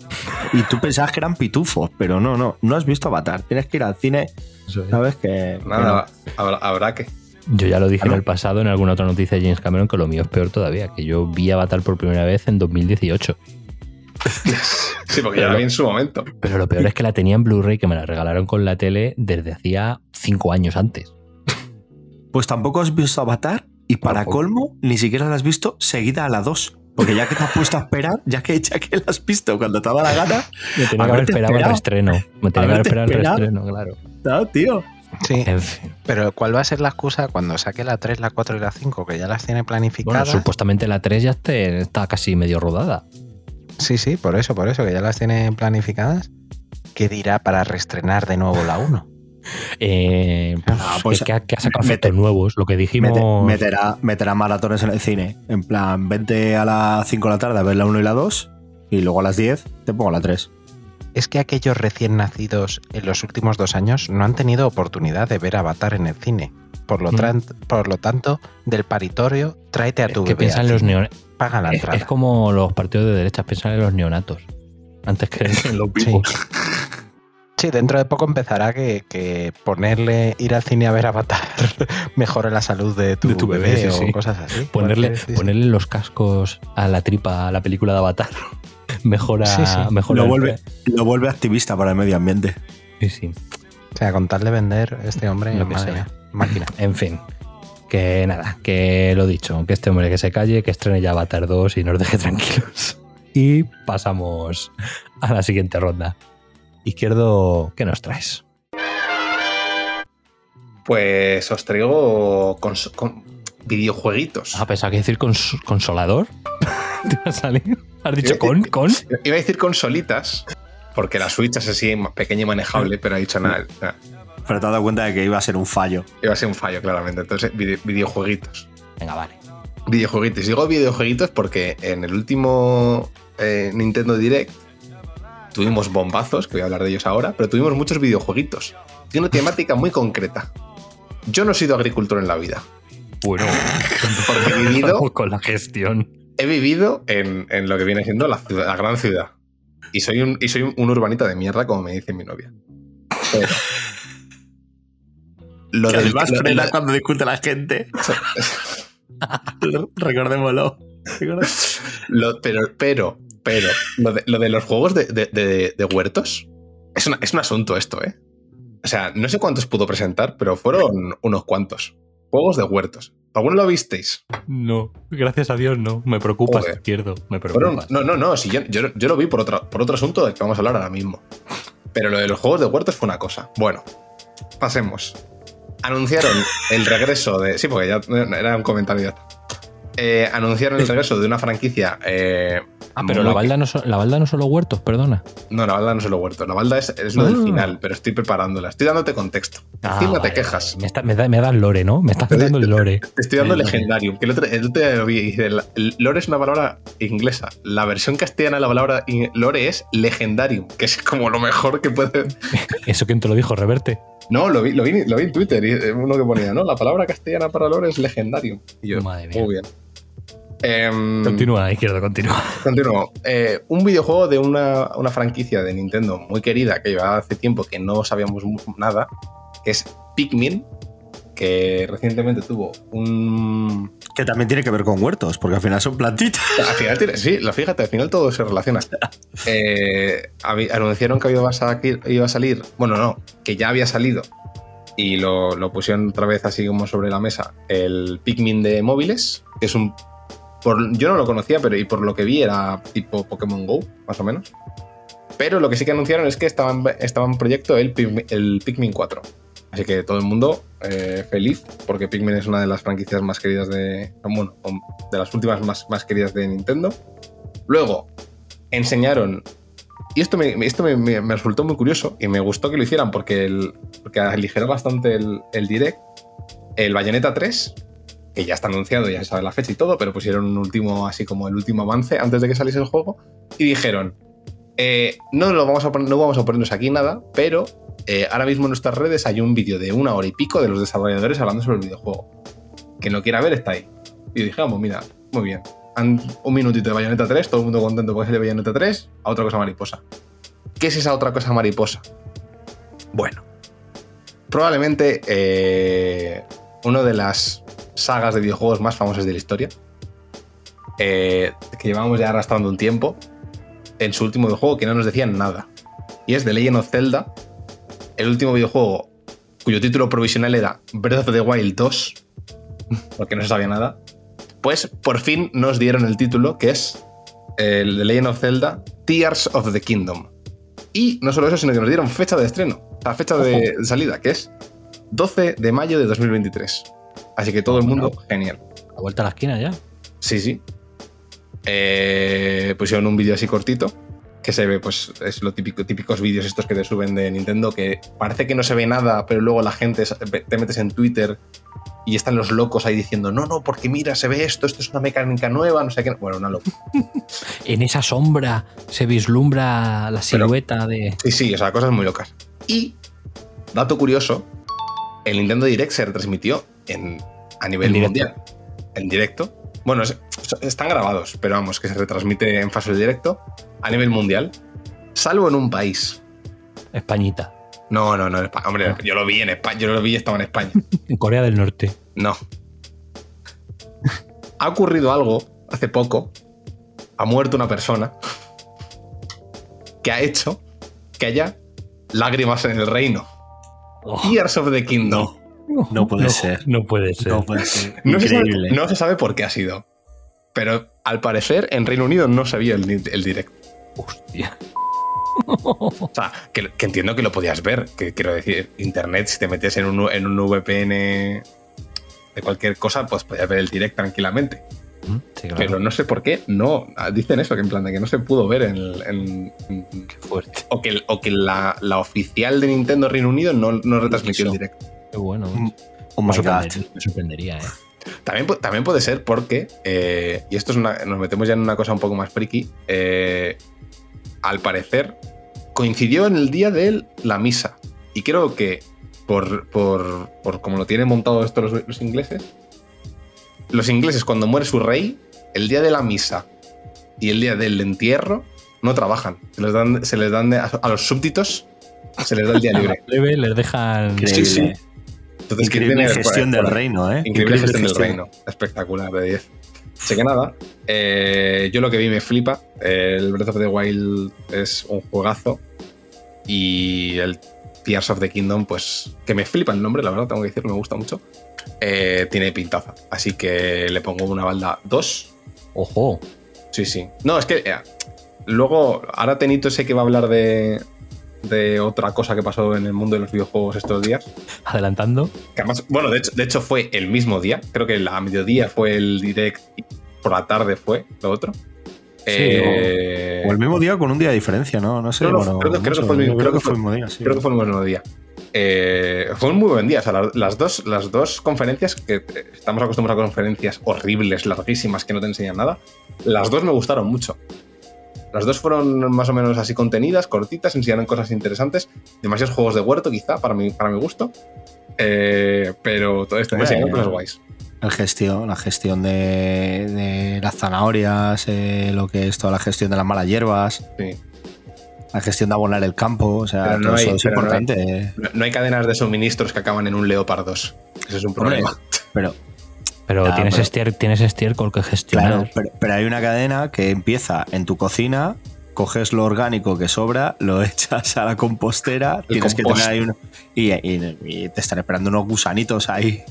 y tú pensabas que eran pitufos, pero no, no, no has visto Avatar. Tienes que ir al cine, sabes que, que Nada, habrá, habrá que. Yo ya lo dije en el pasado, en alguna otra noticia de James Cameron, que lo mío es peor todavía, que yo vi Avatar por primera vez en 2018. Sí, porque ya la vi en su momento. Pero lo peor es que la tenía en Blu-ray, que me la regalaron con la tele desde hacía cinco años antes. Pues tampoco has visto Avatar y para colmo ni siquiera la has visto seguida a la 2. Porque ya que te has puesto a esperar, ya que, ya que la has visto cuando te daba la gana, Me tenía que haber esperado al esperado. reestreno. Me tenía que haber esperado al esperado. reestreno, claro. no, tío. Sí, En fin. pero ¿cuál va a ser la excusa cuando saque la 3, la 4 y la 5? Que ya las tiene Bueno, planificadas. supuestamente la 3 ya esté- está casi medio rodada. Sí, sí, por eso, por eso, que ya las tiene planificadas. ¿Qué dirá para reestrenar de nuevo la 1? Eh, Ah, pues, que, que ha, que ha sacado efectos nuevos, lo que dijimos. Mete- meterá, meterá maratones en el cine. En plan, vente a las 5 de la tarde a ver la 1 y la 2 y luego a las 10 te pongo la 3. Es que aquellos recién nacidos en los últimos dos años no han tenido oportunidad de ver Avatar en el cine. Por lo, Mm. por lo tanto, del paritorio, tráete a tu que bebé piensan los neonatos. Paga la Es, entrada. es como los partidos de derecha, piensan en los neonatos. Antes que en los vivos. Sí, *laughs* dentro de poco empezará que, que ponerle ir al cine a ver Avatar *laughs* mejore la salud de tu, De tu bebé, bebé, sí, o sí. cosas así. Ponerle, sí, sí. ponerle los cascos a la tripa a la película de Avatar. *laughs* Mejora. Sí, sí. mejora Lo el- vuelve, lo vuelve activista para el medio ambiente. Sí, sí. O sea, con tal de vender este hombre, Lo que madre sea. mía, máquina. *clears throat* En fin. Que nada, que lo dicho, que este hombre que se calle, que estrene ya Avatar 2 y nos deje tranquilos. *laughs* Y pasamos a la siguiente ronda. Izquierdo, ¿qué nos traes? Pues os traigo cons- con videojueguitos. Ah, pensaba que decir cons- consolador. *laughs* ¿Te ha salido? ¿Has dicho con? ¿Con? Iba a decir consolitas, porque la Switch es así pequeña y manejable, pero ha dicho nada. nada. Pero te has dado cuenta de que iba a ser un fallo. Iba a ser un fallo, claramente. Entonces, vide- videojueguitos. Venga, vale. Videojueguitos. Digo videojueguitos porque en el último eh, Nintendo Direct tuvimos bombazos, que voy a hablar de ellos ahora, pero tuvimos muchos videojueguitos. Tiene una temática muy concreta. Yo no he sido agricultor en la vida. Bueno, Porque he vivido, *laughs* con la gestión. he vivido en, en lo que viene siendo la, ciudad- la gran ciudad. Y soy, un, y soy un, urbanita de mierda, como me dice mi novia. Pero, lo Que del- además lo- frena lo- cuando discute la gente. *laughs* Recordémoslo. Lo- pero, pero, pero, lo de, lo de los juegos de, de- de- de huertos es, una- es un asunto esto, ¿eh? O sea, no sé cuántos pudo presentar, pero fueron unos cuantos. Juegos de huertos. ¿Alguno lo visteis? No, gracias a Dios no. Me preocupas, Joder. izquierdo. Me Fueron- preocupas. no, no, no. Si yo, yo- yo lo vi por otro, por otro asunto del que vamos a hablar ahora mismo. Pero lo de los juegos de huertos fue una cosa. Bueno, pasemos. Anunciaron el regreso de. Sí, porque ya era un comentario. Eh, anunciaron el regreso de una franquicia eh, Ah, pero la balda, no so- la balda no solo huertos, perdona. No, la balda no se lo huerto. La balda es, es lo del Ah. final, pero estoy preparándola. Estoy dándote contexto. Ah, Encima vale, te quejas. Me, está- me da, me das lore, ¿no? Me estás dando el lore. Te estoy dando El- legendarium. Que el otro, el otro día lo vi y dice: la- lore es una palabra inglesa. La versión castellana de la palabra lore es legendarium, que es como lo mejor que puede. *laughs* *laughs* ¿Eso quién te lo dijo, Reverte? No, lo vi, lo vi, lo vi en Twitter y eh, uno que ponía, ¿no? La palabra castellana para lore es legendarium. Y yo, Madre mía. muy bien. Em, Continúa, izquierdo, continúa. Continúo. Eh, un videojuego de una, una franquicia de Nintendo muy querida que llevaba hace tiempo que no sabíamos nada, que es Pikmin, que recientemente tuvo un... Que también tiene que ver con huertos, porque al final son plantitas. *laughs* Al final, tiene- sí, lo fíjate, al final todo se relaciona. *laughs* Eh, anunciaron que iba a, salir, iba a salir, bueno, no, que ya había salido y lo, lo pusieron otra vez así como sobre la mesa, el Pikmin de móviles, que es un... yo no lo conocía, pero y por lo que vi era tipo Pokémon Go, más o menos. Pero lo que sí que anunciaron es que estaba en, proyecto el, el Pikmin 4. Así que todo el mundo eh, feliz, porque Pikmin es una de las franquicias más queridas de. Bueno, de las últimas más, más queridas de Nintendo. Luego, enseñaron. Y esto, me, esto me- me resultó muy curioso y me gustó que lo hicieran porque, el, porque aligeró bastante el, el direct. El Bayonetta 3, que ya está anunciado, ya se sabe la fecha y todo, pero pusieron un último, así como el último avance antes de que saliese el juego. Y dijeron: eh, no, lo vamos a poner, no vamos a ponernos aquí nada, pero eh, ahora mismo en nuestras redes hay un vídeo de una hora y pico de los desarrolladores hablando sobre el videojuego. Que no quiera ver está ahí. Y yo dije, vamos, mira, muy bien. Un minutito de Bayonetta 3, todo el mundo contento porque es de Bayonetta 3, a otra cosa mariposa. ¿Qué es esa otra cosa mariposa? Bueno, probablemente eh, una de las sagas de videojuegos más famosas de la historia, eh, que llevamos ya arrastrando un tiempo, en su último videojuego que no nos decían nada. Y es The Legend of Zelda, el último videojuego cuyo título provisional era Breath of the Wild 2, *laughs* porque no se sabía nada. Pues por fin nos dieron el título, que es el The Legend of Zelda Tears of the Kingdom. Y no solo eso, sino que nos dieron fecha de estreno, sea, fecha de, de salida, que es 12 de mayo de 2023. Así que todo el mundo, genial. A vuelta a la esquina ya. Sí, sí. Eh, pusieron un vídeo así cortito que se ve, pues es lo típico, típicos vídeos estos que te suben de Nintendo que parece que no se ve nada, pero luego la gente te metes en Twitter y están los locos ahí diciendo, no, no, porque mira, se ve esto, esto es una mecánica nueva, no sé qué. Bueno, una locura. *laughs* En esa sombra se vislumbra la Pero- silueta de. Sí, sí, o sea, cosas muy locas. Y, dato curioso, el Nintendo Direct se retransmitió en, a nivel En directo. mundial. En directo. Bueno, es- están grabados, pero vamos, que se retransmite en fase de directo a nivel mundial. Salvo en un país. Españita. No, no, no, en España. Hombre, Ah. yo lo vi en España, yo lo vi y estaba en España. *laughs* En Corea del Norte. No. Ha ocurrido algo hace poco. Ha muerto una persona que ha hecho que haya lágrimas en el reino. Tears of the Kingdom. *laughs* No puede ser. No puede ser. No puede ser. *laughs* No se, sabe, Increíble. no se sabe por qué ha sido. Pero al parecer en Reino Unido no se vio el, el directo. Hostia. O sea, que, que entiendo que lo podías ver. Que quiero decir, internet, si te metes en un, en un VPN de cualquier cosa, pues podías ver el direct tranquilamente. Mm, Sí, claro. Pero no sé por qué no. Dicen eso, que en plan de que no se pudo ver en. el- en- en- Qué fuerte. o que, o que la, la oficial de Nintendo Reino Unido no, no retransmitió el directo. Qué bueno. Mm, Oh Me sorprendería, me sorprendería, eh. También, también puede ser porque, eh, y esto es una, nos metemos ya en una cosa un poco más friki, eh, al parecer coincidió en el día de la misa. Y creo que por, por, por como lo tienen montado esto los, los ingleses, los ingleses cuando muere su rey, el día de la misa y el día del entierro no trabajan. Se les dan, se les dan de- a los súbditos, se les da el día *laughs* libre. Les dejan. Sí, sí. Entonces, ¿quién Increíble tiene- gestión del reino, ¿eh? Increíble gestión del reino. Espectacular, de 10. Así que nada, eh, yo lo que vi me flipa. El Breath of the Wild es un juegazo. Y el Tears of the Kingdom, pues que me flipa el nombre, la verdad, tengo que decirlo, me gusta mucho. Eh, tiene pintaza. Así que le pongo una balda 2. Ojo. Sí, sí. No, es que eh, luego, ahora Tenito sé que va a hablar de, de otra cosa que pasó en el mundo de los videojuegos estos días. Adelantando. Que además, bueno, de hecho, de hecho fue el mismo día. Creo que a mediodía fue el direct y por la tarde fue lo otro. Eh, o el mismo día con un día de diferencia, ¿no? No sé. Bueno, creo, que- creo que mucho. fue el mismo, Creo que fue el mismo día, sí. Creo que fue el mismo día. Eh, fue un muy buen día. O sea, la- las, dos, las dos conferencias, que estamos acostumbrados a conferencias horribles, larguísimas, que no te enseñan nada, las dos me gustaron mucho. Las dos fueron más o menos así contenidas, cortitas, enseñaron cosas interesantes, demasiados juegos de huerto quizá, para mi, para mi gusto. Eh, pero todo esto enseñaron cosas guays. El gestión, la gestión de, de las zanahorias, eh, lo que es toda la gestión de las malas hierbas, Sí. la gestión de abonar el campo, o sea, no todo hay- eso es pero no hay- importante. eh. No, hay cadenas de suministros que acaban en un Leopard 2. Ese es un Hombre, problema. pero Pero Ya, tienes, pero- estier- tienes estiércol que gestionar. Claro, pero, pero hay una cadena que empieza en tu cocina, coges lo orgánico que sobra, lo *laughs* echas a la compostera, tienes que tener ahí un, y, y- y te están esperando unos gusanitos ahí.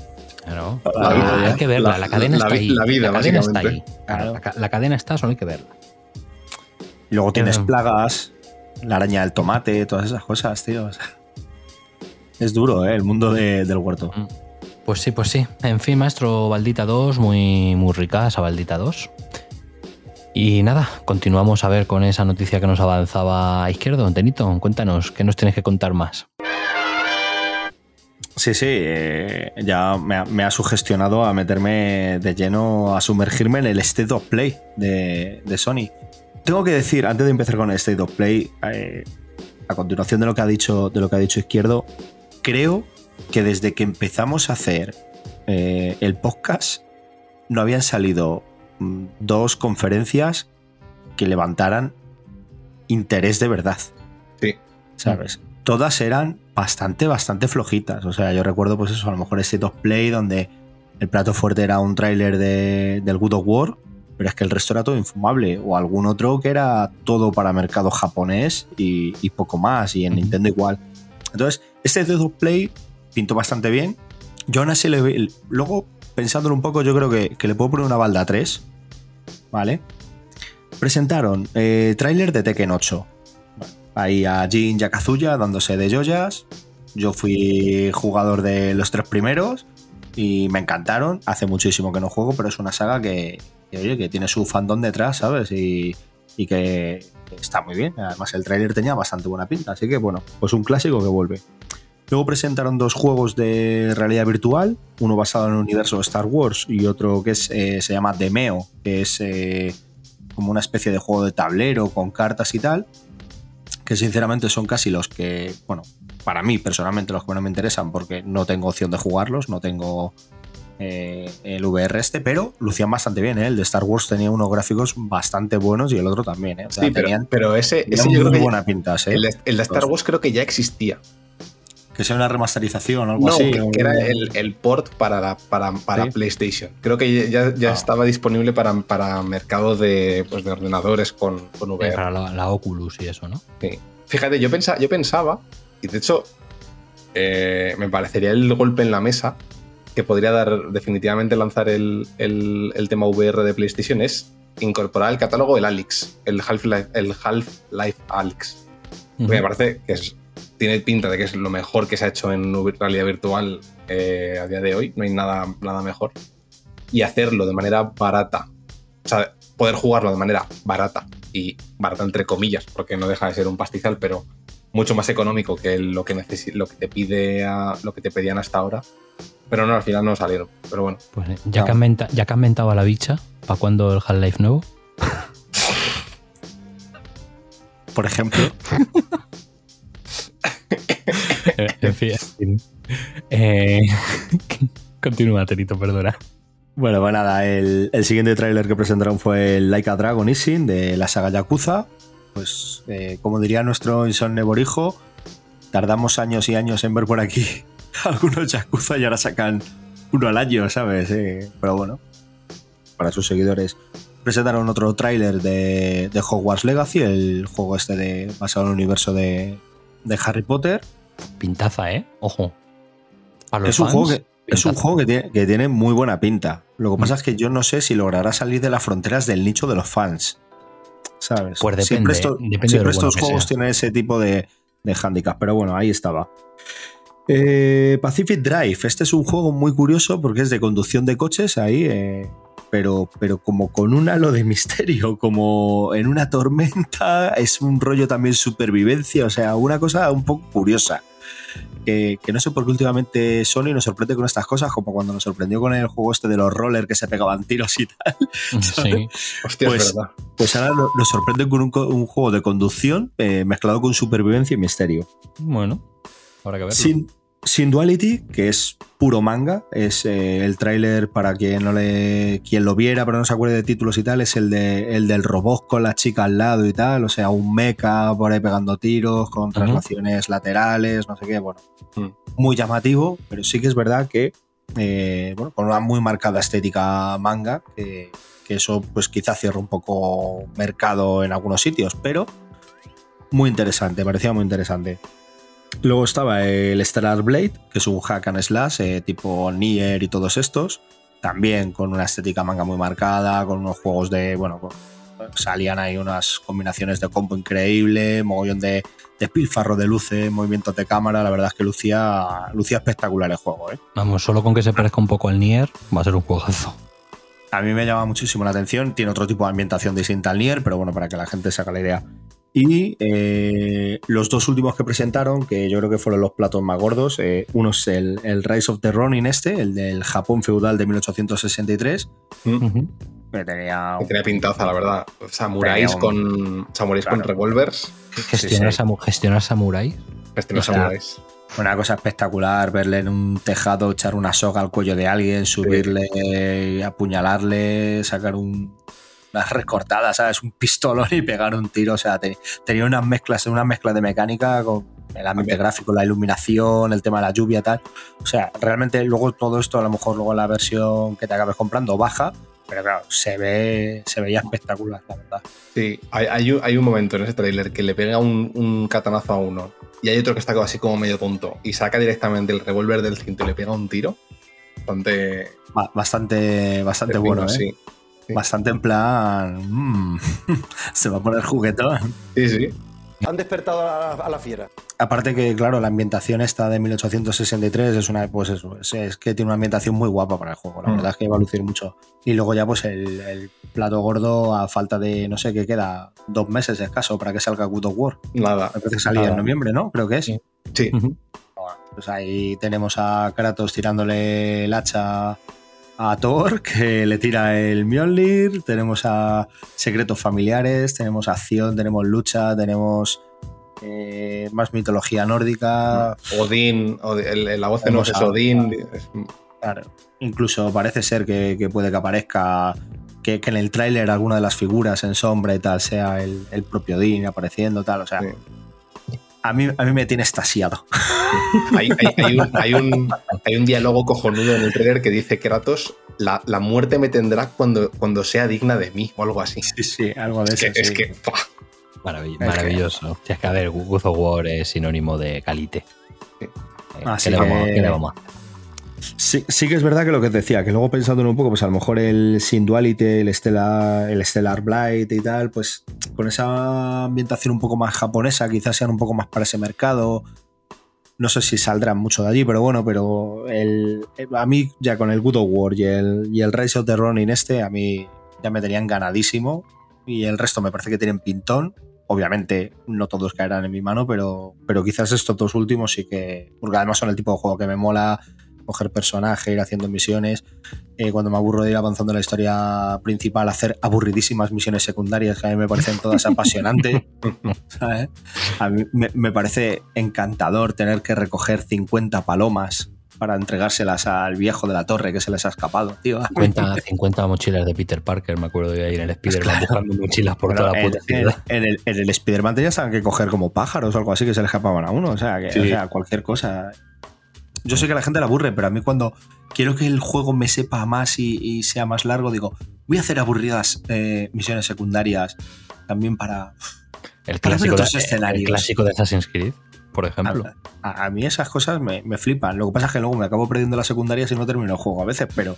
Claro. La vida, hay que verla, la- la, cadena la está ahí. la vida, cadena está ahí. Claro, la, ca- la cadena está, solo hay que verla. Luego tienes plagas, la araña del tomate, todas esas cosas, tío. o sea, es duro, ¿eh? El mundo de- del huerto. Pues sí, pues sí. En fin, maestro Baldita 2, muy, muy rica esa Baldita 2. Y nada, continuamos a ver con esa noticia que nos avanzaba a izquierdo. Tenito, cuéntanos, ¿qué nos tienes que contar más? Sí, sí, eh, ya me ha, me sugestionado a meterme de lleno, a sumergirme en el State of Play de, de Sony. Tengo que decir, antes de empezar con el State of Play, eh, a continuación de lo que ha dicho, de lo que ha dicho Izquierdo, creo que desde que empezamos a hacer eh, el podcast no habían salido mm, dos conferencias que levantaran interés de verdad. Sí. ¿Sabes? Todas eran bastante, bastante flojitas. O sea, yo recuerdo, pues eso, a lo mejor State of Play, donde el plato fuerte era un tráiler de, del Good of War, pero es que el resto era todo infumable. O algún otro que era todo para mercado japonés y, y poco más, y en Nintendo igual. Entonces, este State of Play pintó bastante bien. Yo aún así le ve- Luego, pensándolo un poco, yo creo que, que le puedo poner una balda 3. ¿Vale? Presentaron eh, tráiler de Tekken 8. Ahí a Jin y a Kazuya dándose de joyas. Yo fui jugador de los tres primeros y me encantaron. Hace muchísimo que no juego, pero es una saga que, que, oye, que tiene su fandom detrás, ¿sabes? Y, y que está muy bien. Además, el tráiler tenía bastante buena pinta. Así que, bueno, pues un clásico que vuelve. Luego presentaron dos juegos de realidad virtual, uno basado en el universo de Star Wars y otro que es, eh, se llama Demeo, que es eh, como una especie de juego de tablero con cartas y tal, que sinceramente son casi los que, bueno, para mí personalmente los que no me interesan porque no tengo opción de jugarlos, no tengo eh, el VR este, pero lucían bastante bien, ¿eh? el de Star Wars tenía unos gráficos bastante buenos y el otro también, ¿eh? O sea, Sí, pero, tenían, pero ese, ese yo creo muy que buena pinta, ¿eh? el, el de Star Wars creo que ya existía. Que sea una remasterización o algo No, así. que, o- que era el, el port para, la, para, para Sí. PlayStation. Creo que ya, ya Ah. estaba disponible para, para mercado de, pues, de ordenadores con, con VR. para la, la Oculus y eso, ¿no? Sí. Fíjate, yo, pensa- yo pensaba, y de hecho eh, me parecería el golpe en la mesa que podría dar definitivamente lanzar el, el- el tema VR de PlayStation es incorporar al catálogo el Alex, el Half-Life Half-Life Alex. Me parece que es- tiene pinta de que es lo mejor que se ha hecho en realidad virtual eh, a día de hoy. No hay nada, nada mejor. Y hacerlo de manera barata. O sea, poder jugarlo de manera barata. Y barata entre comillas, porque no deja de ser un pastizal, pero mucho más económico que lo que, lo que te pide a- lo que te pedían hasta ahora. Pero no, al final no salieron. Pero bueno. Pues eh, ya, que han ya que han mentado a la bicha, ¿para cuándo el Half-Life nuevo? Por ejemplo, *laughs* *laughs* en fin. Eh, *laughs* continúa, Terito, perdona. Bueno, pues nada, el, siguiente tráiler que presentaron fue el Like a Dragon Ishin de la saga Yakuza. Pues, eh, como diría nuestro insomne borijo, tardamos años y años en ver por aquí *laughs* algunos Yakuza y ahora sacan uno al año, ¿sabes? Pero bueno, para sus seguidores. Presentaron otro tráiler de, de Hogwarts Legacy, el juego este de, basado en el universo de, de Harry Potter. Pintaza, ¿eh? Ojo. Es un, fans, juego que, es un juego que tiene, que tiene muy buena pinta. Lo que pasa es que yo no sé si logrará salir de las fronteras del nicho de los fans. ¿Sabes? Pues depende, siempre esto- depende siempre estos bueno juegos tienen ese tipo de, de handicap. Pero bueno, ahí estaba. Eh, Pacific Drive. Este es un juego muy curioso porque es de conducción de coches. Ahí, eh, pero, pero como con un halo de misterio, como en una tormenta, es un rollo también supervivencia, o sea, una cosa un poco curiosa. Que, que, no sé por qué últimamente Sony nos sorprende con estas cosas, como cuando nos sorprendió con el juego este de los rollers que se pegaban tiros y tal. *laughs* Sí. Hostia, pues, es verdad. pues ahora no- nos sorprende con un, un juego de conducción eh, mezclado con supervivencia y misterio. Bueno, habrá que verlo. Sin, Sin Duality, que es puro manga, es eh, el tráiler para quien no le quien lo viera pero no se acuerde de títulos y tal, es el de el del robot con la chica al lado y tal, o sea, un mecha por ahí pegando tiros con traslaciones laterales, no sé qué, bueno, muy llamativo, pero sí que es verdad que eh, bueno, con una muy marcada estética manga, que, que eso pues quizá cierra un poco mercado en algunos sitios, pero muy interesante, parecía muy interesante. Luego estaba el Stellar Blade, que es un hack and slash eh, tipo Nier y todos estos. También con una estética manga muy marcada, con unos juegos de. Bueno, con- salían ahí unas combinaciones de combo increíble, mogollón de, de pilfarro de luces, movimientos de cámara. La verdad es que lucía, lucía espectacular el juego. ¿eh? Vamos, solo con que se parezca un poco al Nier, va a ser un juegazo. A mí me llama muchísimo la atención. Tiene otro tipo de ambientación distinta al Nier, pero bueno, para que la gente se haga la idea. Y eh, los dos últimos que presentaron, que yo creo que fueron los platos más gordos, eh, uno es el, el Rise of the Ronin este, el del Japón feudal de 1863. Que tenía, Que tenía pintaza, la verdad. Samuráis un- con. Samuráis con revólvers. Gestionar, samu- gestionar samuráis. Gestionar samuráis. Una cosa espectacular, verle en un tejado echar una soga al cuello de alguien, subirle, apuñalarle, sacar un, unas recortadas, ¿sabes? Un pistolón y pegar un tiro. O sea, te- tenía unas mezclas, una mezcla de mecánica con el ambiente gráfico, la iluminación, el tema de la lluvia, tal. O sea, realmente luego todo esto, a lo mejor luego la versión que te acabes comprando baja, pero claro, se ve, se veía espectacular, la verdad. Sí, hay, hay un, hay un momento en ese tráiler que le pega un, un catanazo a uno y hay otro que está así como medio tonto y saca directamente el revólver del cinto y le pega un tiro. Bastante. Ba- Bastante, bastante bueno, ¿eh? sí. Bastante en plan. mm, *laughs* se va a poner juguetón. Sí, sí. Han despertado a la, a la fiera. Aparte que, claro, la ambientación esta de 1863 es una, pues eso, es, es que tiene una ambientación muy guapa para el juego. La Mm. verdad es que va a lucir mucho. Y luego ya, pues el, el plato gordo a falta de, no sé qué queda, dos meses escaso para que salga Good of War. Nada. Me parece que salía Nada. en noviembre, ¿no? Creo que es. Sí. Pues ahí tenemos a Kratos tirándole el hacha a Thor, que le tira el Mjolnir, tenemos a secretos familiares, tenemos acción, tenemos lucha, tenemos eh, más mitología nórdica. Odín, el- el- la voz de no es Odín. Claro. Incluso parece ser que, que puede que aparezca, que, que en el tráiler alguna de las figuras en sombra y tal sea el, el propio Odín apareciendo, tal, o sea... A mí, a mí me tiene estasiado. *laughs* Hay, hay- hay un, hay un- hay un diálogo cojonudo en el trailer que dice Kratos, la, la muerte me tendrá cuando, cuando sea digna de mí o algo así. Sí, sí, algo de es eso, Que, es que, ¡fua! Maravill- Es que- maravilloso. Si es que, a ver, God of War es sinónimo de calite. Eh, Así ¿qué, le vamos, que- qué le vamos a hacer? Sí, sí que es verdad que lo que te decía, que luego pensándolo un poco, pues a lo mejor el Sin Duality, el Stellar, el Stellar Blight y tal, pues con esa ambientación un poco más japonesa, quizás sean un poco más para ese mercado. No sé si saldrán mucho de allí, pero bueno, pero el, a mí ya con el Good of War y el, y el Rise of the Ronin este, a mí ya me tenían ganadísimo y el resto me parece que tienen pintón. Obviamente no todos caerán en mi mano, pero, pero quizás estos dos últimos sí que, porque además son el tipo de juego que me mola coger personaje, ir haciendo misiones. Eh, cuando me aburro de ir avanzando en la historia principal, hacer aburridísimas misiones secundarias que a mí me parecen todas apasionantes. *laughs* ¿sabes? A mí me, me parece encantador tener que recoger 50 palomas para entregárselas al viejo de la torre que se les ha escapado, tío. 50, 50 mochilas de Peter Parker, me acuerdo de ir en el Spider-Man buscando mochilas por toda la en, puta ciudad. en- en el, en el Spider-Man tenías que coger como pájaros o algo así que se le escapaban a uno. O sea, que, Sí. o sea, cualquier cosa. Yo sé que a la gente le aburre, pero a mí cuando quiero que el juego me sepa más y, y sea más largo, digo, voy a hacer aburridas eh, misiones secundarias también para... El para clásico, de, otros el escenarios. clásico de Assassin's Creed, por ejemplo. A, a mí esas cosas me, me flipan. Lo que pasa es que luego me acabo perdiendo las secundarias y no termino el juego a veces, pero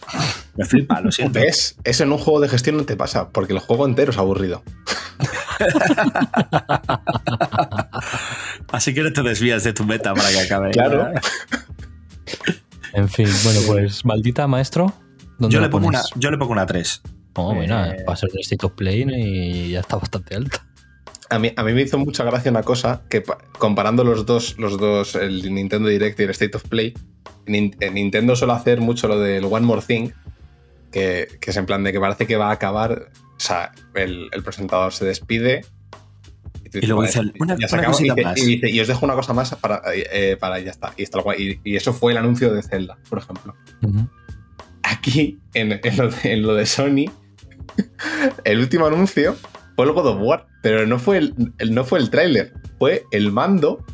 me flipa, lo *laughs* siento. ¿Ves? Eso en un juego de gestión no te pasa, porque el juego entero es aburrido. *laughs* Así que no te desvías de tu meta para que acabe. Claro. *laughs* En fin, bueno, pues maldita maestro. ¿Dónde Yo le, pongo una, yo le pongo una 3. Oh, bueno, Eh, va a ser el State of Play y ya está bastante alta. A mí, a mí me hizo mucha gracia una cosa que pa- comparando los dos, los dos, el Nintendo Direct y el State of Play, en Nintendo suele hacer mucho lo del One More Thing, que, que es en plan de que parece que va a acabar, o sea, el, el presentador se despide. Y luego dice, "Vale, una- ya se una acabó", y más. Y, dice, y os dejo una cosa más para, eh, para y ya está. Y, está. Y- y eso fue el anuncio de Zelda, por ejemplo. Aquí, en, en lo, de, en lo de Sony, *laughs* el último anuncio fue el God of War, pero no fue el, el- no fue el tráiler, fue el mando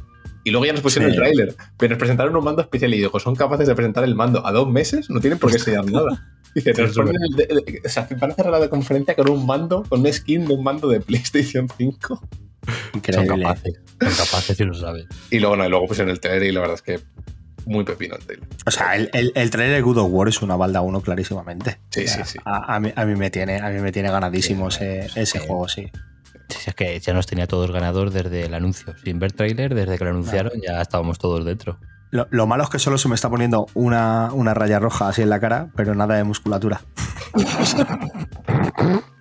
y luego ya nos pusieron Sí. el tráiler. Pero nos presentaron un mando especial y digo, son capaces de presentar el mando a dos meses, no tienen por qué enseñar *laughs* nada. Dice, nos ponen el de- el- o sea, van a cerrar la conferencia con un mando, con un skin de un mando de PlayStation 5. Son Increíble. capaces, son capaces y lo saben. Y luego no, y luego pusieron el trailer y la verdad es que muy pepino el trailer. O sea, el, el, el trailer de Good of War es una balda 1 clarísimamente. Sí, O sea, sí, sí. A, a mí, a mí me tiene, a mí me tiene ganadísimo ese, ese juego, sí. Si es que ya nos tenía todos ganador desde el anuncio. Sin ver tráiler, desde que lo anunciaron, ya estábamos todos dentro. Lo, lo malo es que solo se me está poniendo una, una raya roja así en la cara, pero nada de musculatura. *laughs*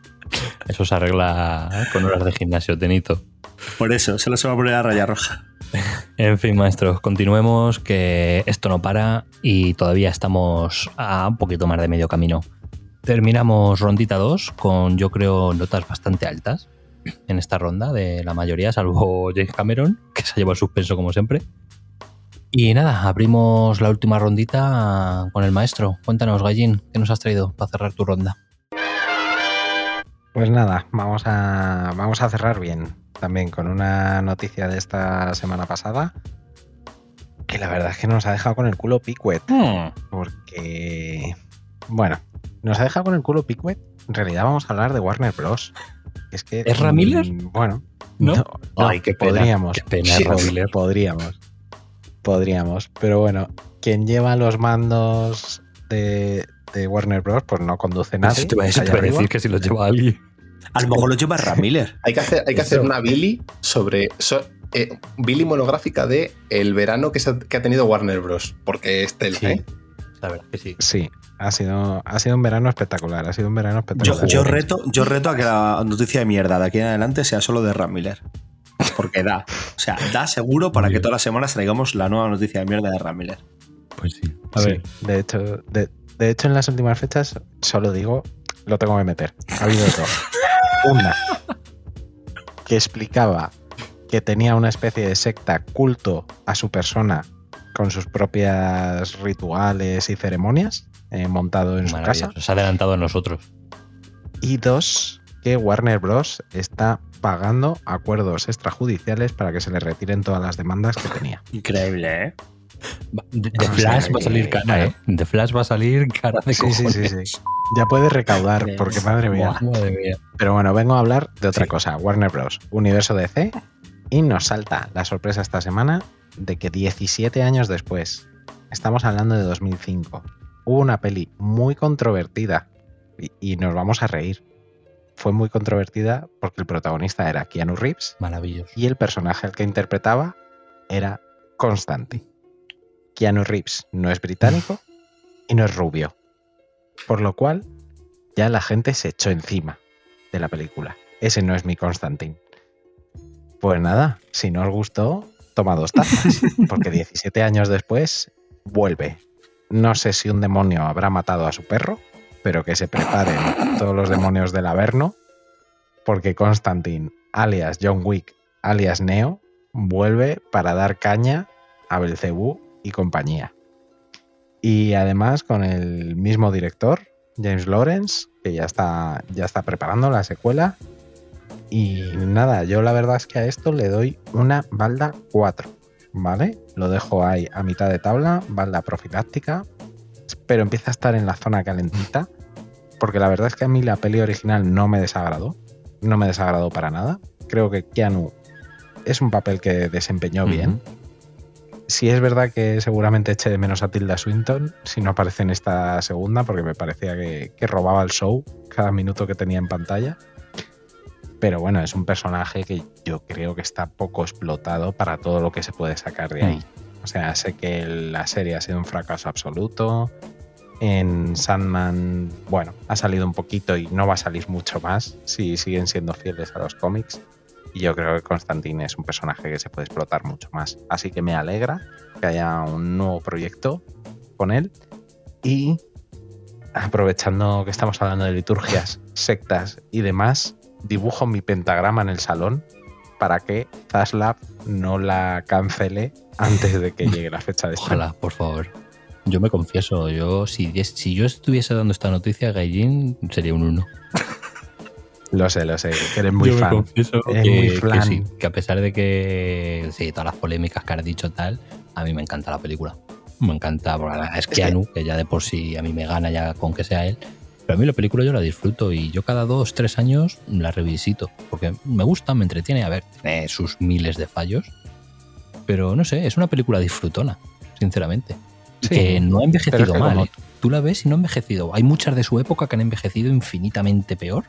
Eso se arregla con horas de gimnasio, Tenito. Por eso, se me va a poner la raya roja. *laughs* En fin, maestros, continuemos, que esto no para y todavía estamos a un poquito más de medio camino. Terminamos rondita 2 con, yo creo, notas bastante altas en esta ronda de la mayoría, salvo *laughs* James Cameron, que se ha llevado el suspenso como siempre. Y nada, abrimos la última rondita con el maestro. Cuéntanos, Gallín, ¿qué nos has traído para cerrar tu ronda? Pues nada, vamos a, vamos a cerrar bien. También con una noticia de esta semana pasada. Que la verdad es que nos ha dejado con el culo Piquet. Porque. Bueno, nos ha dejado con el culo Piquet. En realidad vamos a hablar de Warner Bros. Es que. ¿Es Ramiller? mm, Bueno. ¿No? no, Ay, qué pena, podríamos. qué pena, Sí, Ramiller. Podríamos. Podríamos. Pero bueno, quien lleva los mandos de, de Warner Bros. pues no conduce nadie. Eso te iba a- arriba. decir que si lo lleva alguien. A lo mejor lo lleva Ram Miller. Hay que hacer, hay que hacer una Billy sobre. so- eh, Billy monográfica de el verano que, se ha, que ha tenido Warner Bros. Porque es tela, Sí. ¿eh? La verdad que sí. Sí, ha sido, ha sido un verano espectacular. Ha sido un verano Yo, espectacular. yo reto, yo reto a que la noticia de mierda de aquí en adelante sea solo de Ram Miller. Porque da. O sea, da seguro para que todas las semanas traigamos la nueva noticia de mierda de Ram Miller. Pues sí. A ver, de hecho, de, de hecho, en las últimas fechas, solo digo, lo tengo que meter. Ha habido dos. *laughs* Una que explicaba que tenía una especie de secta culto a su persona con sus propias rituales y ceremonias eh, montado en su casa. Se ha adelantado a nosotros. Y dos, que Warner Bros. está pagando acuerdos extrajudiciales para que se le retiren todas las demandas que tenía. Increíble, ¿eh? De O Flash sea va a salir cara. ¿eh? De Flash va a salir cara de Sí, sí, sí, sí. Ya puede recaudar, porque madre mía. Buah, madre mía. Pero bueno, vengo a hablar de otra Sí. cosa. Warner Bros. Universo DC. Y nos salta la sorpresa esta semana de que 17 años después, estamos hablando de 2005, hubo una peli muy controvertida y, y nos vamos a reír. Fue muy controvertida porque el protagonista era Keanu Reeves Maravilloso. y el personaje al que interpretaba era Constantine. Keanu Reeves no es británico y no es rubio. Por lo cual, ya la gente se echó encima de la película. Ese no es mi Constantine. Pues nada, si no os gustó, toma dos tazas, *laughs* porque 17 años después vuelve. No sé si un demonio habrá matado a su perro, pero que se preparen todos los demonios del Averno, porque Constantine, alias John Wick, alias Neo, vuelve para dar caña a Belcebú y compañía. Y además con el mismo director, James Lawrence, que ya está, ya está preparando la secuela. Y nada, yo la verdad es que a esto le doy una balda 4, ¿vale? Lo dejo ahí a mitad de tabla, balda profiláctica, pero empieza a estar en la zona calentita, porque la verdad es que a mí la peli original no me desagradó, no me desagradó para nada. Creo que Keanu es un papel que desempeñó bien. Sí es verdad que seguramente eché de menos a Tilda Swinton si no aparece en esta segunda, porque me parecía que, que robaba el show cada minuto que tenía en pantalla. Pero bueno, es un personaje que yo creo que está poco explotado para todo lo que se puede sacar de ahí. O sea, sé que la serie ha sido un fracaso absoluto, En Sandman, bueno, ha salido un poquito y no va a salir mucho más si siguen siendo fieles a los cómics. Y yo creo que Constantine es un personaje que se puede explotar mucho más. Así que me alegra que haya un nuevo proyecto con él. Y aprovechando que estamos hablando de liturgias, *laughs* sectas y demás, dibujo mi pentagrama en el salón para que Zaslav no la cancele antes de que *laughs* llegue la fecha de estreno. Ojalá, por favor. Yo me confieso, yo si, si yo estuviese dando esta noticia, Gaijin sería un 1. *laughs* Lo sé, lo sé, que eres muy Yo fan. confieso Eres que, muy que fan. sí, que a pesar de que sí, todas las polémicas que has dicho tal, a mí me encanta la película. Me encanta, porque es que- Keanu, que ya de por sí a mí me gana ya con que sea él. Pero a mí la película yo la disfruto y yo cada dos, tres años la revisito, porque me gusta, me entretiene. A ver, tiene sus miles de fallos, pero no sé, es una película disfrutona, sinceramente. Sí, que no ha envejecido es que mal. como- ¿eh? Tú la ves y no ha envejecido. Hay muchas de su época que han envejecido infinitamente peor.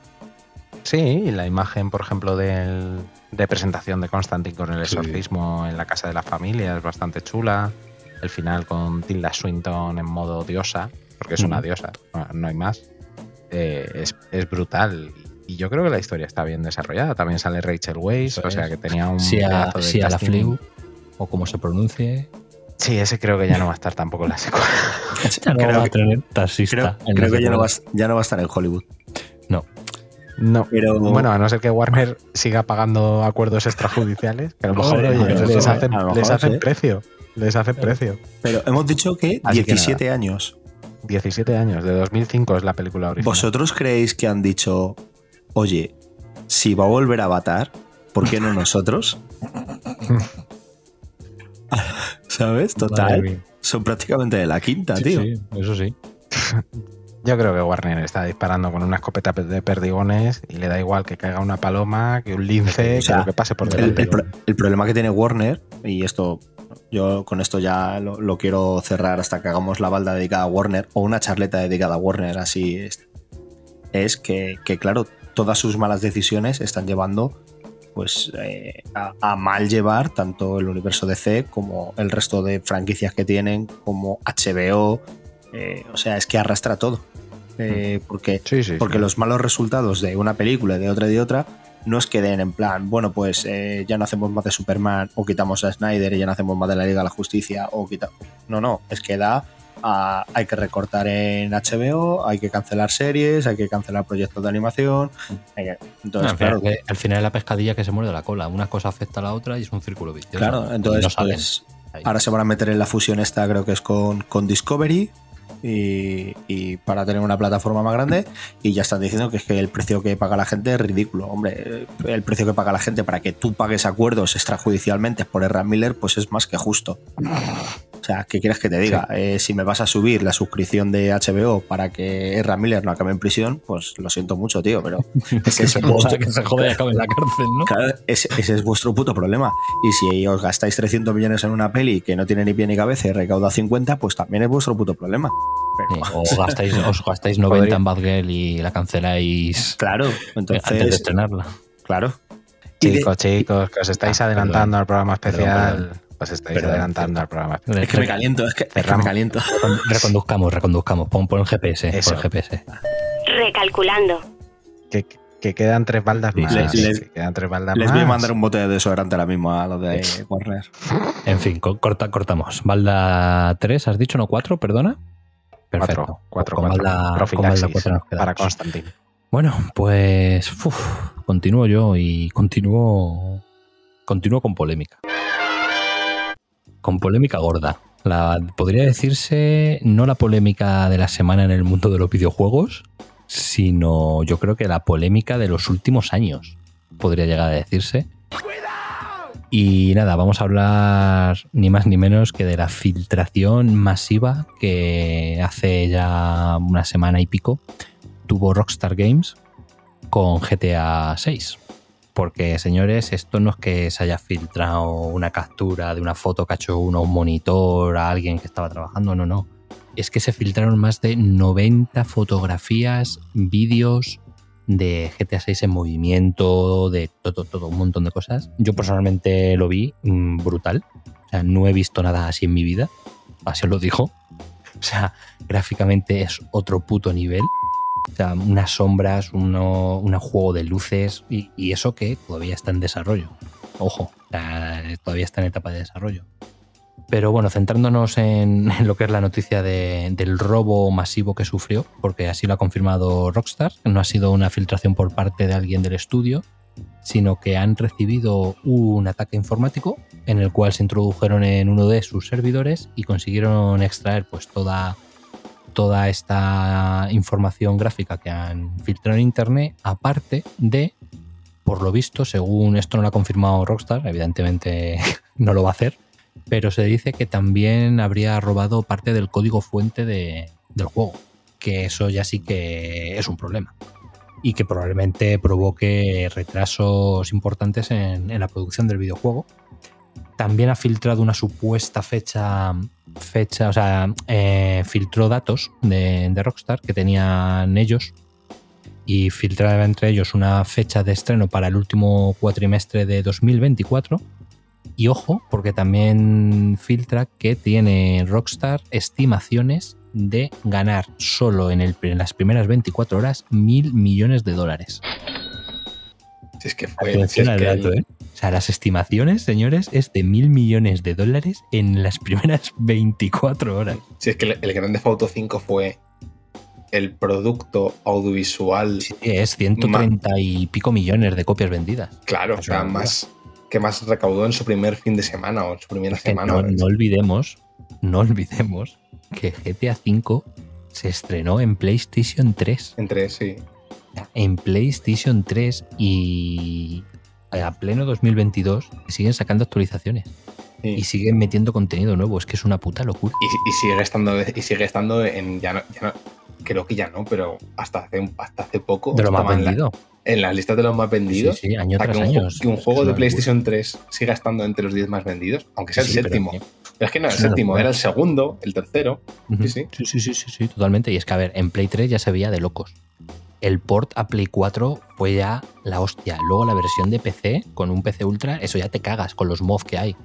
Sí, y la imagen, por ejemplo, del, de presentación de Constantine con el Sí. exorcismo en la casa de la familia es bastante chula. El final con Tilda Swinton en modo diosa, porque es una diosa, no, no hay más. eh, es, es brutal. Y yo creo que la historia está bien desarrollada. También sale Rachel Weisz, o sea que tenía un Si a, de si a la. Fleu, o como se pronuncie, Sí, ese creo que ya no va a estar tampoco en la secuela. *laughs* ya no Creo va a que- tener taxista. Creo, en creo la que ya no, va, ya no va a estar en Hollywood. No. No, Pero Bueno, a no ser que Warner siga pagando acuerdos extrajudiciales, que a lo mejor no, oye, no, les eso, hacen, a lo les hacen sí. precio. Les hacen precio. Pero hemos dicho que Así que 17 años. 17 años, de 2005 es la película original. ¿Vosotros creéis que han dicho, oye, si va a volver a Avatar, ¿por qué no nosotros? *laughs* *laughs* ¿Sabes? Total. Son prácticamente de la quinta, Sí, tío. sí, eso sí. *laughs* Yo creo que Warner está disparando con una escopeta de perdigones y le da igual que caiga una paloma, que un lince, O sea, que lo que pase por El, delante. el pro- el problema que tiene Warner, y esto yo con esto ya lo, lo quiero cerrar hasta que hagamos la balda dedicada a Warner o una charleta dedicada a Warner, así es, es que, que, claro, todas sus malas decisiones están llevando pues eh, a, a mal llevar tanto el universo DC como el resto de franquicias que tienen, como HBO, eh, o sea, es que arrastra todo. Eh, porque Sí, sí, porque sí. los malos resultados de una película y de otra y de otra no es que den en plan, bueno, pues eh, ya no hacemos más de Superman o quitamos a Snyder y ya no hacemos más de la Liga de la Justicia o quita... No, no, es que da a- hay que recortar en HBO, hay que cancelar series, hay que cancelar proyectos de animación. hay que- Entonces, al, claro, final, al final es la pescadilla que se muerde la cola. Una cosa afecta a la otra y es un círculo vicioso. claro, entonces no pues, ahora se van a meter en la fusión esta, creo que es con, con Discovery. Y, y para tener una plataforma más grande y ya están diciendo que es que el precio que paga la gente es ridículo. Hombre, el precio que paga la gente para que tú pagues acuerdos extrajudicialmente por Erra Miller, pues es más que justo. O sea, ¿qué quieres que te diga? Eh, si me vas a subir la suscripción de HBO para que Erra Miller no acabe en prisión, pues lo siento mucho, tío, pero *laughs* es, Hostia, que se jode y acabe en la cárcel, ¿no? Claro, ese, ese es vuestro puto problema. Y si os gastáis 300 millones en una peli que no tiene ni pie ni cabeza y recauda 50, pues también es vuestro puto problema. Pero, Sí, *laughs* o gastáis, os gastáis *laughs* 90 en Bad Girl y la canceláis claro, antes de entonces, estrenarla. claro. Y de- Chicos, chicos, que os estáis Ah, adelantando al programa especial. perdón. Os estáis Perdón, adelantando al programa especial. es que me caliento, es que, es que me caliento. Recon- Reconduzcamos, reconduzcamos. Pon, pon el GPS. Eso. Pon el GPS. Recalculando. Que, que quedan tres baldas más. les- les- que quedan tres baldas Les más. voy a mandar un bote de desodorante ahora mismo a los de Warner. En fin, co- corta, cortamos. Balda 3, has dicho, no 4, perdona. Perfecto. Cuatro, cuatro, con cuatro. Balda, con Profilaxis Balda 4 nos quedamos. para Constantine. Bueno, pues uf, continúo yo y continúo, continúo con polémica. Con polémica gorda. La, podría decirse no la polémica de la semana en el mundo de los videojuegos, sino yo creo que la polémica de los últimos años, podría llegar a decirse. Y nada, vamos a hablar ni más ni menos que de la filtración masiva que hace ya una semana y pico tuvo Rockstar Games con GTA 6. Porque, señores, esto no es que se haya filtrado una captura de una foto que ha hecho uno un monitor a alguien que estaba trabajando, no, no. Es que se filtraron más de 90 fotografías, vídeos de GTA 6 en movimiento, de todo, todo, un montón de cosas. Yo personalmente lo vi mm, brutal. O sea, no he visto nada así en mi vida. Así os lo digo. O sea, gráficamente es otro puto nivel. O sea, unas sombras, uno, un juego de luces y, eso que todavía está en desarrollo. Ojo, todavía está en etapa de desarrollo. Pero bueno, centrándonos *laughs* en, lo que es la noticia de- del robo masivo que sufrió, porque así lo ha confirmado Rockstar, no ha sido una filtración por parte de alguien del estudio, sino que han recibido un ataque informático en el cual se introdujeron en uno de sus servidores y consiguieron extraer pues toda, toda esta información gráfica que han filtrado en internet, aparte de, por lo visto, según esto no lo ha confirmado Rockstar, evidentemente *laughs* no lo va a hacer, pero se dice que también habría robado parte del código fuente de- del juego, que eso ya sí que es un problema y que probablemente provoque retrasos importantes en, en la producción del videojuego. También ha filtrado una supuesta fecha, fecha o sea, eh, filtró datos de, de Rockstar que tenían ellos y filtraba entre ellos una fecha de estreno para el último cuatrimestre de 2024. Y ojo, porque también filtra que tiene Rockstar estimaciones de ganar solo en, el- en las primeras 24 horas mil millones de dólares. Si es que fue. Atención si es que dato, ¿eh? O sea, las estimaciones, señores, es de mil millones de dólares en las primeras 24 horas. Si es que el, el Grand Theft Auto 5 fue el producto audiovisual. Es 130 y pico millones de copias vendidas. Claro, o sea, más que más recaudó en su primer fin de semana o en su primera Que semana. no, no olvidemos, no olvidemos que GTA V se estrenó en PlayStation 3. Entre sí. En PlayStation 3 y a pleno 2022 siguen sacando actualizaciones. Sí. Y siguen metiendo contenido nuevo. Es que es una puta locura. Y, y sigue estando y sigue estando en ya no, ya no- creo que ya no, pero hasta hace hasta hace poco De lo más en la- vendido. En las listas de los más vendidos. Sí, sí, año O sea, tras que un, año. ju- que un juego de. PlayStation 3 siga estando entre los 10 más vendidos, aunque sea el Sí, sí, pero- séptimo. Pero, es que no era el séptimo, locura. era el segundo, el tercero. Ujú. Sí, sí. Sí, sí, sí, sí, sí, totalmente. Y es que, a ver, en Play 3 ya se veía de locos. El port a Play 4 fue ya la hostia. Luego la versión de PC, con un PC Ultra, eso ya te cagas con los mods que hay.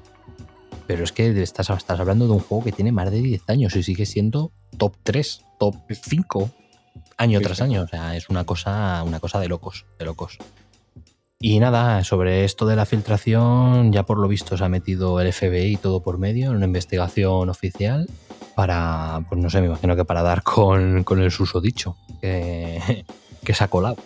Pero es que estás, estás hablando de un juego que tiene más de 10 años y sigue siendo top 3, top 5, año Sí, tras sí. año. O sea, es una cosa, una cosa de locos, de locos. Y nada, sobre esto de la filtración, ya por lo visto se ha metido el FBI y todo por medio en una investigación oficial para, pues no sé, me imagino que para dar con, con el susodicho que, *laughs* que se ha colado.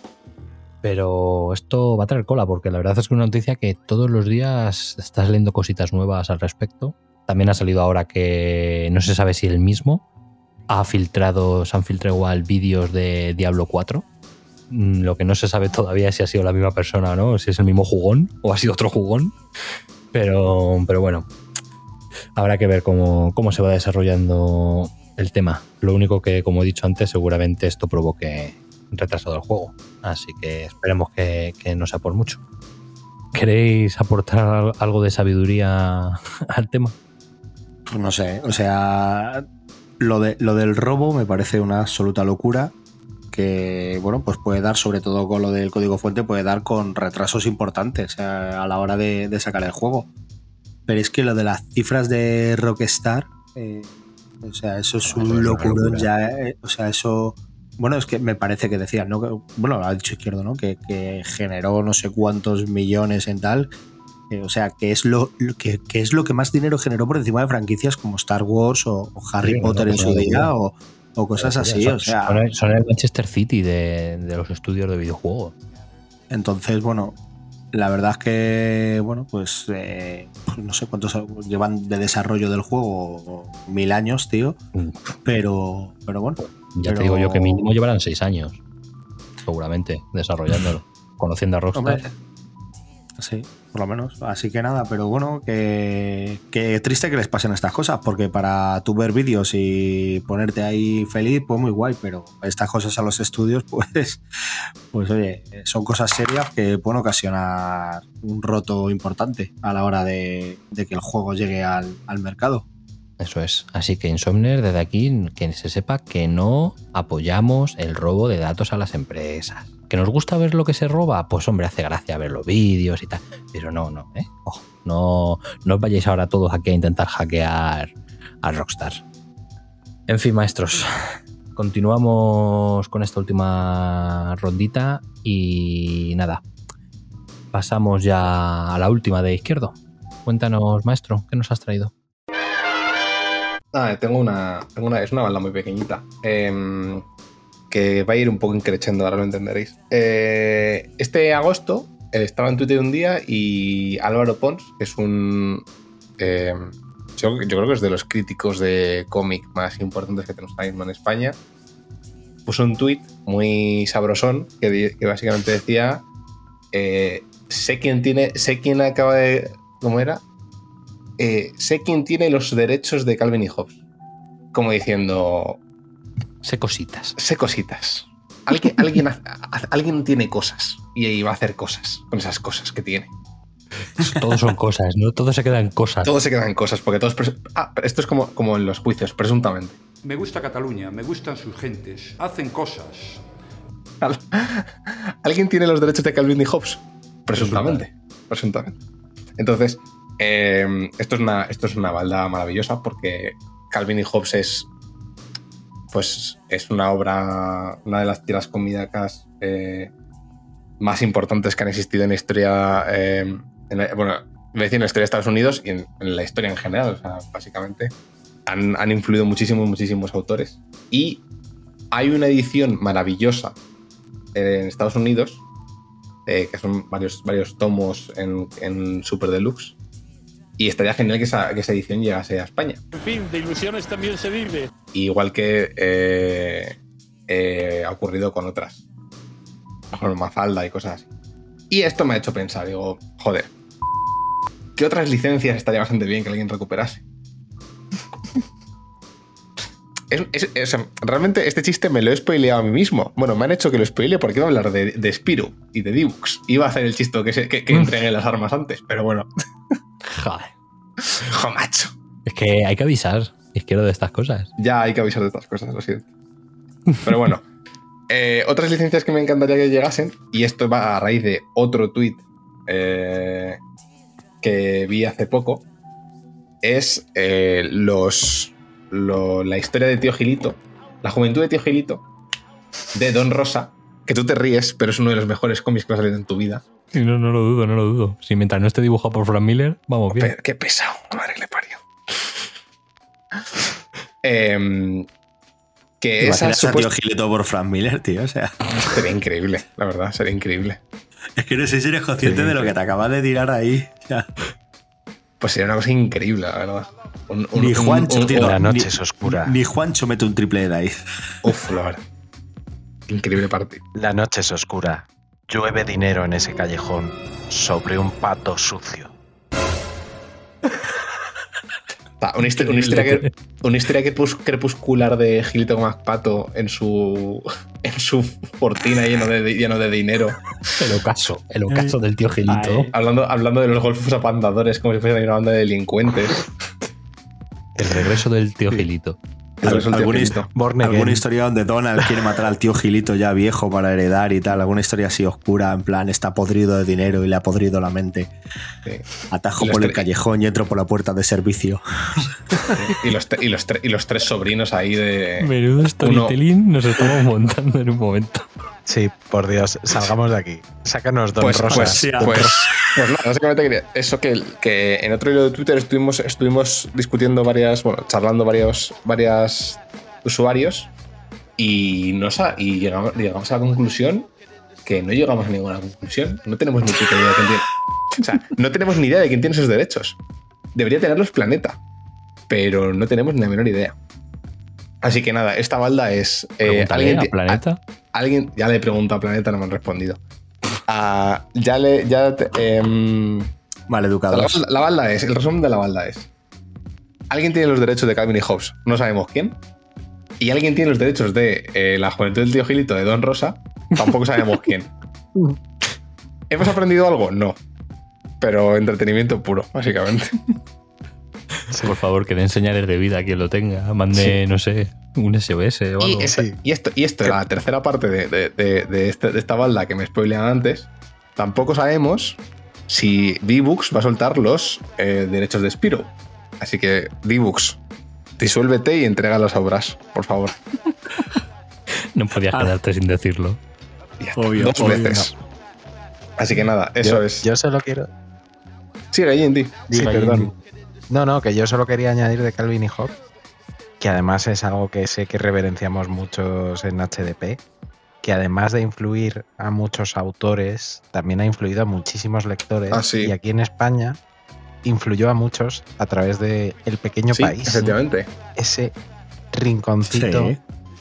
Pero esto va a traer cola, porque la verdad es que es una noticia que todos los días estás leyendo cositas nuevas al respecto. También ha salido ahora que no se sabe si el mismo ha filtrado, se han filtrado igual vídeos de Diablo 4. Mm, Lo que no se sabe todavía es si ha sido la misma persona o no, si es el mismo jugón o ha sido otro jugón. Pero, pero bueno, habrá que ver cómo, cómo se va desarrollando el tema. Lo único que, como he dicho antes, seguramente esto provoque retraso del juego. Así que esperemos que, que no sea por mucho. ¿Queréis aportar al- algo de sabiduría *laughs* al tema? Pues no sé, o sea, lo, de, lo del robo me parece una absoluta locura que, bueno, pues puede dar, sobre todo con lo del código fuente, puede dar con retrasos importantes eh, a la hora de, de sacar el juego. Pero es que lo de las cifras de Rockstar, eh, o sea, eso es es un locurón ya, eh, o sea, eso... Bueno, es que me parece que decían, ¿no? Que- bueno, lo ha dicho Izquierdo, ¿no? Que, que generó no sé cuántos millones en tal. Eh, o sea, que es lo, lo que, que es lo que más dinero generó por encima de franquicias como Star Wars o, o Harry Sí, Potter no, en su día o, o cosas así. Son, O sea, son el, son el Manchester City de, de los estudios de videojuegos. entonces, bueno, la verdad es que, bueno, pues, eh, pues no sé cuántos llevan de desarrollo del juego, mil años, tío. Mm. Pero, pero bueno. Ya te digo yo que mínimo llevarán seis años, seguramente, desarrollándolo, conociendo a Rockstar. Hombre, sí, lo menos. Así que nada, pero bueno, que, que triste que les pasen estas cosas, porque para tú ver vídeos y ponerte ahí feliz, pues muy guay, pero estas cosas a los estudios, *laughs* pues, pues oye, son cosas serias que pueden ocasionar un roto importante a la hora de, de que el juego llegue al, al mercado. Eso es. Así que Insomner, desde aquí, que se sepa que no apoyamos el robo de datos a las empresas. ¿Que nos gusta ver lo que se roba? Pues hombre, hace gracia ver los vídeos y tal. Pero no, no, ¿eh? Ojo, no, no os vayáis ahora todos aquí a intentar hackear a Rockstar. En fin, maestros, continuamos con esta última rondita y nada, pasamos ya a la última de izquierdo. Cuéntanos, maestro, ¿qué nos has traído? Ah, tengo una, tengo una, es una banda muy pequeñita. em, que va a ir un poco increchendo, ahora lo entenderéis. Eh, este agosto eh, estaba en Twitter un día y Álvaro Pons, que es un. eh, yo, creo que es de los críticos de cómic más importantes que tenemos ahora mismo en España, puso un tweet muy sabrosón que, básicamente decía: Sé quién tiene. Sé quién acaba de. ¿Cómo era? Sé quién tiene los derechos de Calvin y Hobbes. Como diciendo, Sé cositas. sé cositas. Alguien, *laughs* alguien, alguien tiene cosas y va a hacer cosas con esas cosas que tiene. Todos son cosas, ¿no? Todo se queda en cosas. Todo se quedan cosas porque todos. Ah, esto es como, como en los juicios, presuntamente. Me gusta Cataluña, me gustan sus gentes, hacen cosas. Al- *laughs* ¿Alguien tiene los derechos de Calvin y Hobbes? Presuntamente. Presuntamente. Entonces, eh, esto, es una, esto es una balda maravillosa porque Calvin y Hobbes es. Pues es una obra, una de las tiras cómicas eh, más importantes que han existido en la historia. eh, bueno, en la historia de Estados Unidos y en, la historia en general. O sea, básicamente han, influido muchísimos, muchísimos autores. Y hay una edición maravillosa en Estados Unidos, eh, que son varios, varios tomos en Super Deluxe. Y estaría genial que esa, que esa edición llegase a España. En fin, de ilusiones también se vive. Igual que eh, eh, ha ocurrido con otras. Con Mafalda y cosas así. Y esto me ha hecho pensar, digo, joder, ¿qué otras licencias estaría bastante bien que alguien recuperase? *laughs* Es- es- es- realmente este chiste me lo he spoileado a mí mismo. Bueno, me han hecho que lo spoile porque iba a hablar de, de Spiro y de Dibux. Iba a hacer el chiste que, se- que, que entregué las armas antes, pero bueno. *laughs* Joder. Jo, macho. Es que hay que avisar, izquierdo, de estas cosas. Ya hay que avisar de estas cosas, lo siento. Pero bueno, *laughs* eh, otras licencias que me encantaría que llegasen, y esto va a raíz de otro tweet eh, que vi hace poco, es eh, los, lo- la historia de Tío Gilito, la juventud de Tío Gilito, de Don Rosa, que tú te ríes, pero es uno de los mejores cómics que va a en tu vida. Sí, no, no lo dudo, no lo dudo. Si mientras no esté dibujado por Frank Miller, vamos bien. Qué pesado, madre que le parió. Em, que esa supuesta- Gileto por Frank Miller, tío. O sea, Sería increíble, la verdad, sería increíble. es que no sé si eres consciente Sí, de lo que te acabas de tirar ahí. O sea, Pues sería una cosa increíble, la verdad. Un- un- ni Juancho, un- tío, La ni- noche es oscura. Ni Juancho mete un triple de ahí. Uf, la verdad. Increíble partido. La noche es oscura. Llueve dinero en ese callejón sobre un pato sucio. *laughs* Va, Una historia, una historia, una crepuscular de Gilito MacPato en su, en su fortina lleno de, lleno de dinero. El ocaso, el ocaso del tío Gilito. Ay. Hablando, hablando de los golfos apandadores como si fuera una banda de delincuentes. El regreso del tío Gilito. Tío ¿Alguna, historia donde Donald quiere matar al tío Gilito ya viejo para heredar y tal. Alguna historia así oscura, en plan, está podrido de dinero y le ha podrido la mente. Sí. Atajo por el callejón y entro por la puerta de servicio. Y los, y, los y los tres sobrinos ahí de. Menudo storytelling nos estamos montando en un momento. Sí, por Dios, salgamos de aquí. Sácanos Don Pues, Rosa. pues, pues, pues nada, básicamente quería- eso que, que en otro hilo de Twitter estuvimos, estuvimos discutiendo varias, bueno, charlando varios, varias usuarios y, nos ha- y llegamos, llegamos a la conclusión que no llegamos a ninguna conclusión. No tenemos ni idea de quién tiene. O sea, no tenemos ni idea de quién tiene esos derechos. Debería tenerlos Planeta, pero no tenemos ni la menor idea. Así que nada, esta balda es. eh, Pregúntale a ti- Planeta. Alguien, ya le he preguntado a Planeta, no me han respondido. Ah, ya le. Ya te- em, Mal la, educados. balda- la balda es, el resumen de la balda es. Alguien tiene los derechos de Calvin y Hobbes, no sabemos quién. Y alguien tiene los derechos de eh, la juventud del tío Gilito de Don Rosa, tampoco sabemos quién. *laughs* ¿Hemos aprendido algo? No. Pero entretenimiento puro, básicamente. *laughs* Por favor, que den señales de vida a quien lo tenga. Mande, no sé, un SOS o algo. Y, esta- y esto, y esto, la tercera parte de, de- de- de este- de esta balda que me spoilean antes, tampoco sabemos si D-Books va a soltar los eh, derechos de Spiro. Así que D-Books, Disuélvete y entrega las obras, por favor. *laughs* No podías Ah. quedarte sin decirlo. Obvio, Dos obvio, veces. Así que nada, eso yo, es. Yo solo quiero. Sigue Indy. Sí, perdón. Indy. No, no, que yo solo quería añadir de Calvin y Hobbes, que además es algo que sé que reverenciamos muchos en HDP, que además de influir a muchos autores, también ha influido a muchísimos lectores. Ah, sí. Y aquí en España influyó a muchos a través de El Pequeño Sí, País. efectivamente. Ese rinconcito Sí.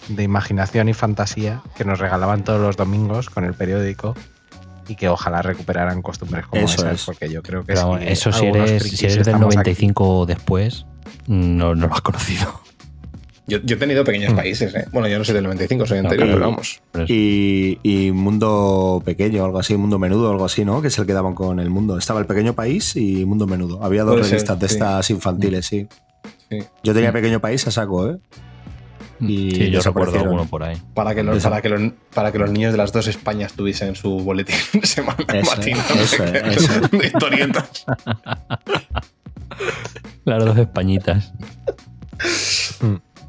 de imaginación y fantasía que nos regalaban todos los domingos con el periódico y que ojalá recuperaran costumbres como Eso esas, es. porque yo creo que sí, eso si eres, si eres del estamos aquí. 95 después, no, no lo has conocido. Yo, yo he tenido pequeños países, ¿eh? Bueno, yo no soy del 95, soy anterior, pero vamos. Y, y Mundo Pequeño, algo así, Mundo Menudo, algo así, ¿no? Que es el que daban con el mundo. Estaba el Pequeño País y Mundo Menudo. Había dos Puede ser, revistas de sí. estas infantiles, sí. Sí. Yo tenía Pequeño País a saco, ¿eh? Y sí, yo recuerdo alguno por ahí. Para que, los, para, que los, para que los niños de las dos Españas tuviesen su boletín *laughs* semanal eso, de, eso. *laughs* de historietas. Las dos españitas.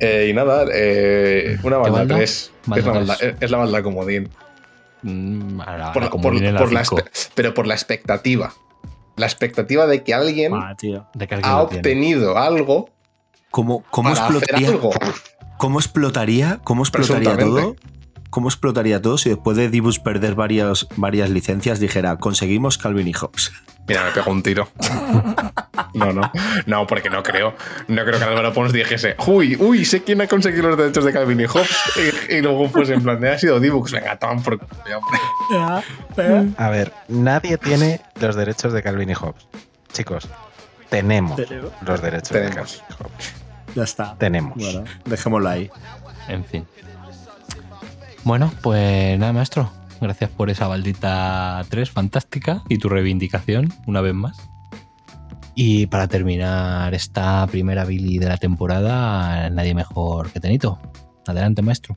Eh, y nada, eh, una ¿Qué banda banda? 3. Es Banda la banda, tres. es la banda comodín. Mm, Por- por- por pero por la expectativa. La expectativa de que alguien Ah, tío. De que alguien ha obtenido algo ¿Cómo, cómo para hacer algo. ¿Cómo explotaría? ¿Cómo explotaría todo? ¿Cómo explotaría todo si después de Dibus perder varias, varias licencias dijera conseguimos Calvin y Hobbes? Mira, me pego un tiro. *laughs* No, no. No, porque no creo. No creo que Álvaro Pons dijese, uy, uy, sé quién ha conseguido los derechos de Calvin y Hobbes. Y, y luego, pues en plan, de, ha sido Dibux. Venga, toman por hombre. *laughs* A ver, nadie tiene los derechos de Calvin y Hobbes. Chicos, tenemos Tenemos. los derechos Tenemos. de Calvin y Hobbes. Ya está. Tenemos. Bueno, dejémoslo ahí. En fin. Bueno, pues nada, maestro. Gracias por esa baldita 3 fantástica y tu reivindicación, una vez más. Y para terminar esta primera Billy de la temporada, nadie mejor que Tenito. Adelante, maestro.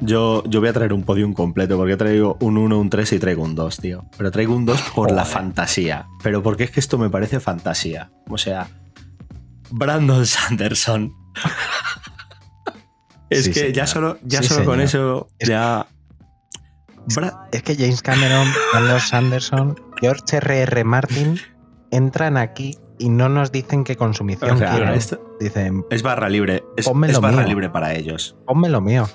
Yo, yo voy a traer un podium completo porque traigo un 1, un 3 y traigo un 2, tío. Pero traigo un 2 por la fantasía. Pero porque es que esto me parece fantasía. O sea, Brandon Sanderson. es Sí, que ya solo, ya Sí, solo con eso Es- ya... Es, Bra- es que James Cameron, Brandon Sanderson, George R.R. Martin entran aquí y no nos dicen qué consumición O sea, quieren. esto- Dicen, es barra libre. Es, Ponme es lo barra mío. libre para ellos. ponme lo mío.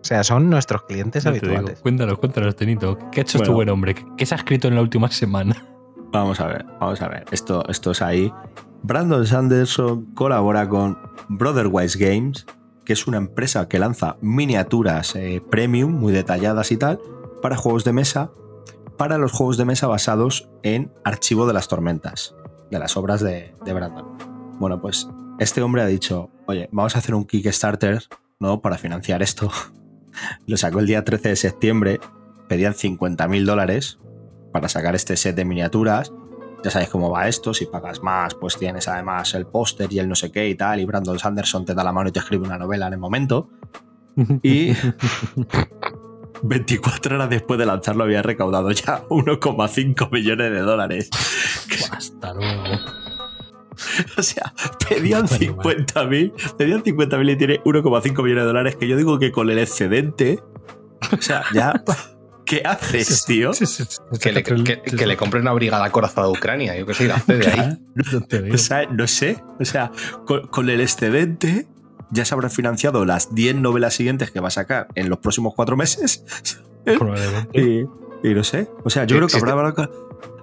O sea, son nuestros clientes digo. habituales. Cuéntanos, cuéntanos, Tenito. ¿Qué ha hecho este Bueno. buen hombre? ¿Qué, qué se ha escrito en la última semana? Vamos a ver, vamos a ver. Esto, esto es ahí. Brandon Sanderson colabora con Brotherwise Games, que es una empresa que lanza miniaturas eh, premium, muy detalladas y tal, para juegos de mesa, para los juegos de mesa basados en Archivo de las Tormentas, de las obras de, de Brandon. Bueno, pues este hombre ha dicho, oye, vamos a hacer un Kickstarter, ¿no? Para financiar esto. *laughs* Lo sacó el día 13 de septiembre, pedían 50 mil dólares para sacar este set de miniaturas. Ya sabéis cómo va esto, si pagas más, pues tienes además el póster y el no sé qué y tal, y Brandon Sanderson te da la mano y te escribe una novela en el momento. *laughs* Y 24 horas después de lanzarlo había recaudado ya 1,5 millones de dólares. Hasta luego. *laughs* O sea, pedían 50.000, pedían 50.000 y tiene 1,5 millones de dólares, que yo digo que con el excedente, o sea, ya, *laughs* ¿qué haces, tío? Que le, que, que le compre una brigada corazada a Ucrania. Yo que sé, hace de ahí. O sea, no sé, o sea, con, con el excedente ya se habrán financiado las 10 novelas siguientes que va a sacar en los próximos cuatro meses. *laughs* Probablemente. Y, y no sé, o sea, yo creo que habrá hablado, con,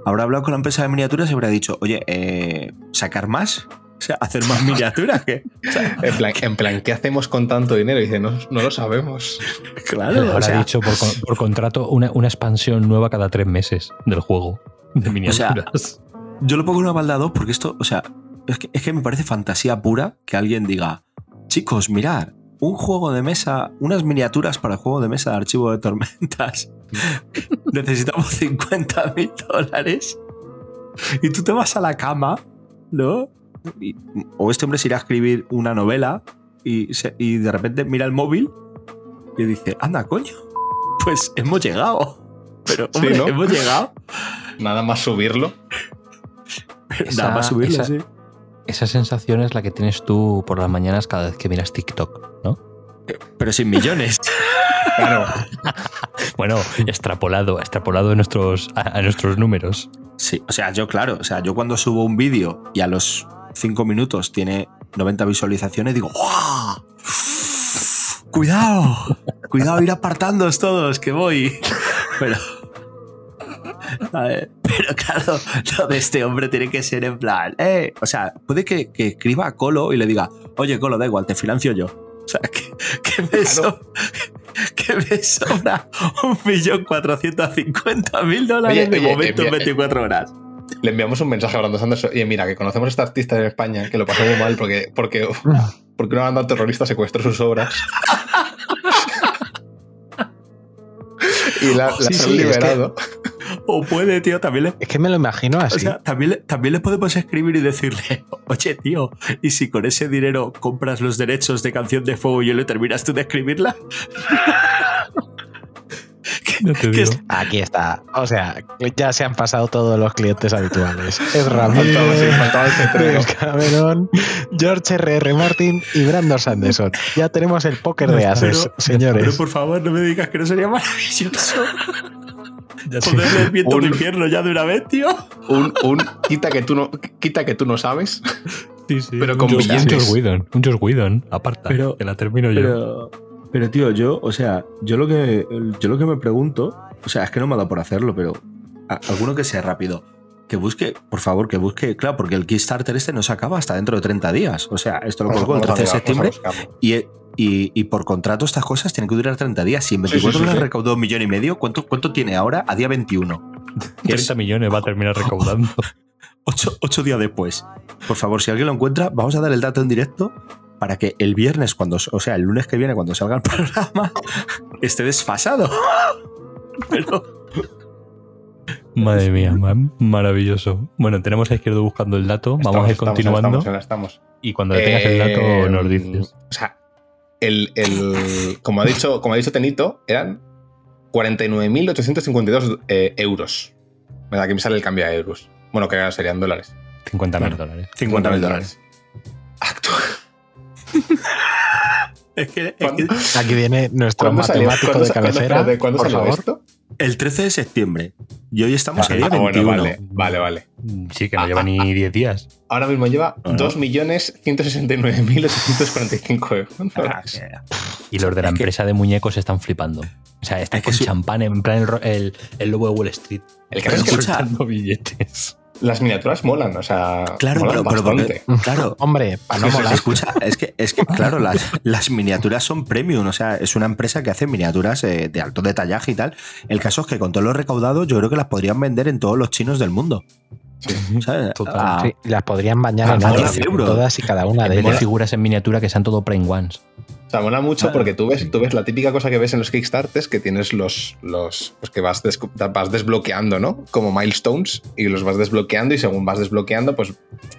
habrá hablado con la empresa de miniaturas y habrá dicho, oye, eh, ¿sacar más? O sea, hacer más miniaturas. que *laughs* En plan, en plan, ¿qué hacemos con tanto dinero? Y dice, no, no lo sabemos. *laughs* Claro, Le o habrá sea, dicho por, con- por contrato una, una expansión nueva cada tres meses del juego de miniaturas. yo lo pongo en una balda 2 porque esto, o sea, es que, es que me parece fantasía pura que alguien diga, chicos, mirad, un juego de mesa, unas miniaturas para juego de mesa de archivo de tormentas. *laughs* Necesitamos 50 mil dólares. Y tú te vas a la cama, ¿no? Y- o este hombre se irá a escribir una novela y, se- y de repente mira el móvil y dice, anda, coño, pues hemos llegado. Pero, Sí, hombre, ¿no? hemos llegado. Nada más subirlo. Nada más subirlo, esa- sí. esa sensación es la que tienes tú por las mañanas cada vez que miras TikTok, ¿no? Pero sin millones. *laughs* Claro. *laughs* Bueno, extrapolado, extrapolado a nuestros, a, a nuestros números. Sí, o sea, yo claro, o sea, yo cuando subo un vídeo y a los 5 minutos tiene 90 visualizaciones, digo, ¡guau! Cuidado, cuidado, ir apartándoos todos, que voy. *laughs* Pero, a ver, pero claro, lo de este hombre tiene que ser en plan, eh, o sea, puede que, que escriba a Colo y le diga, oye, Colo, da igual, te financio yo. O sea, que, que me, so- que me sobra un millón cuatrocientos cincuenta mil dólares Oye, de oye, momento en envía- 24 horas. Le enviamos un mensaje a Brandon Sanders. Oye, mira, que conocemos a este artista en España que lo pasó muy mal porque, porque, *laughs* porque una banda terrorista secuestró sus obras. y la, las Sí, han sí, es que- liberado. O puede, tío, también le, Es que me lo imagino así. o sea, también, le- también le podemos escribir y decirle, oye, tío, ¿y si con ese dinero compras los derechos de Canción de Fuego y le terminas tú de escribirla? *laughs* No te Que digo. es- Aquí está. O sea, ya se han pasado todos los clientes habituales. Es el. James Cameron, George R.R. Martin y Brandon Sanderson. Ya tenemos el póker de ases, pero, señores. pero por favor, no me digas que no sería maravilloso poder leer viento Un- infierno ya de una vez, tío. Un, un quita, que tú no, quita que tú no sabes. Sí, sí. Pero un con. Un Whedon, un Whedon, aparta, Pero- que la termino yo. Pero, tío, yo, o sea, yo lo que yo lo que me pregunto, o sea, es que no me ha dado por hacerlo, pero a- alguno que sea rápido, que busque, por favor, que busque, claro, porque el Kickstarter este no se acaba hasta dentro de 30 días. O sea, esto lo a- colgó el vamos a 13 de septiembre y, y, y por contrato estas cosas tienen que durar 30 días. Si en Sí, sí, 24 sí, horas sí. recaudó un millón y medio, ¿cuánto, ¿cuánto tiene ahora a día 21? *laughs* Que es 30 millones va a terminar *laughs* recaudando. 8, días después. Por favor, si alguien lo encuentra, vamos a dar el dato en directo para que el viernes, cuando, o sea, el lunes que viene, cuando salga el *laughs* programa, esté desfasado. *laughs* Pero, Madre *laughs* mía, ma- maravilloso. Bueno, tenemos a Izquierdo buscando el dato. Vamos a ir Estamos, continuando. Estamos, estamos, estamos. Y cuando le tengas el dato, Eh, nos dices. O sea, el, el- como, ha dicho, como ha dicho Tenito, eran 49.852 eh, euros. ¿Verdad? Que me sale el cambio a euros. Bueno, que serían dólares. 50 mil Claro. dólares. 50 mil dólares. Actu- *laughs* Es que, es ¿Cuándo- que Aquí viene nuestro ¿Cuándo salió, matemático ¿cuándo de cabecera. espérate, ¿cuándo por salió favor. esto? el 13 de septiembre. Y hoy estamos Ah, a día bueno, 21. vale, vale, vale. Sí, que no lleva ni 10 días. Ahora mismo lleva No, no. 2.169.845 euros. Ah, que- Y los de la Es que- empresa de muñecos están flipando. O sea, están Es que con sí. champán en plan el, el, el lobo de Wall Street. El que escucha, billetes. Las miniaturas molan, o sea, Claro, molan pero, pero porque- bastante. claro, *laughs* Hombre, para no Es que se molar. escucha, es que, es que claro, las, las miniaturas son premium, o sea, es una empresa que hace miniaturas eh, de alto detallaje y tal. El caso es que con todo lo recaudado, yo creo que las podrían vender en todos los chinos del mundo. ¿Sabes? Total. A- Sí, las podrían bañar Ah, en oro, todas y cada una de ellas. figuras en miniatura que sean todo prime ones. O sea, mola mucho Claro. porque tú ves, tú ves la típica cosa que ves en los Kickstarters, que tienes los, los pues que vas, des- vas desbloqueando, ¿no? Como milestones, y los vas desbloqueando, y según vas desbloqueando, pues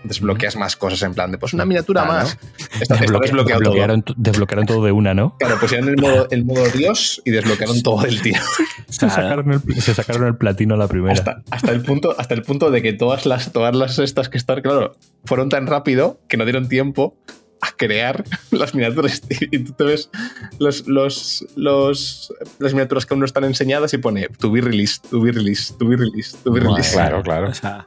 desbloqueas más cosas en plan de, pues una miniatura Claro. más. Desbloque- desbloquearon, to- desbloquearon todo de una, ¿no? Claro, pusieron el modo, el modo Dios y desbloquearon todo el tiro. *laughs* Se, sacaron el, se sacaron el platino a la primera. Hasta, hasta el punto, hasta el punto de que todas las, todas las estas que están, claro, fueron tan rápido que no dieron tiempo a crear *laughs* las miniaturas. Y tú te ves los, los, los, las miniaturas que aún no están enseñadas y pone to be released, to be released, to be released, to be released. Claro, claro. o sea,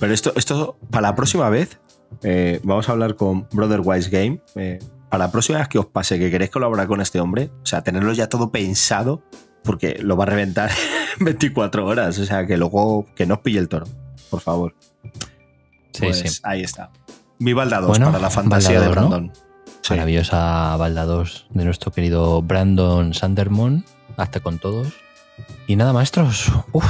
pero esto, esto, para la próxima vez, eh, vamos a hablar con Brother Wise Game. eh, para la próxima vez que os pase que queréis colaborar con este hombre, o sea, tenerlo ya todo pensado, porque lo va a reventar *laughs* en 24 horas. O sea, que luego que no os pille el toro, por favor. Sí, Pues sí. ahí está. Mi balda 2 Bueno, para la fantasía de. Brandon. Sí. Maravillosa balda 2 de nuestro querido Brandon Sandermon. Hasta con todos. Y nada, maestros. Uf,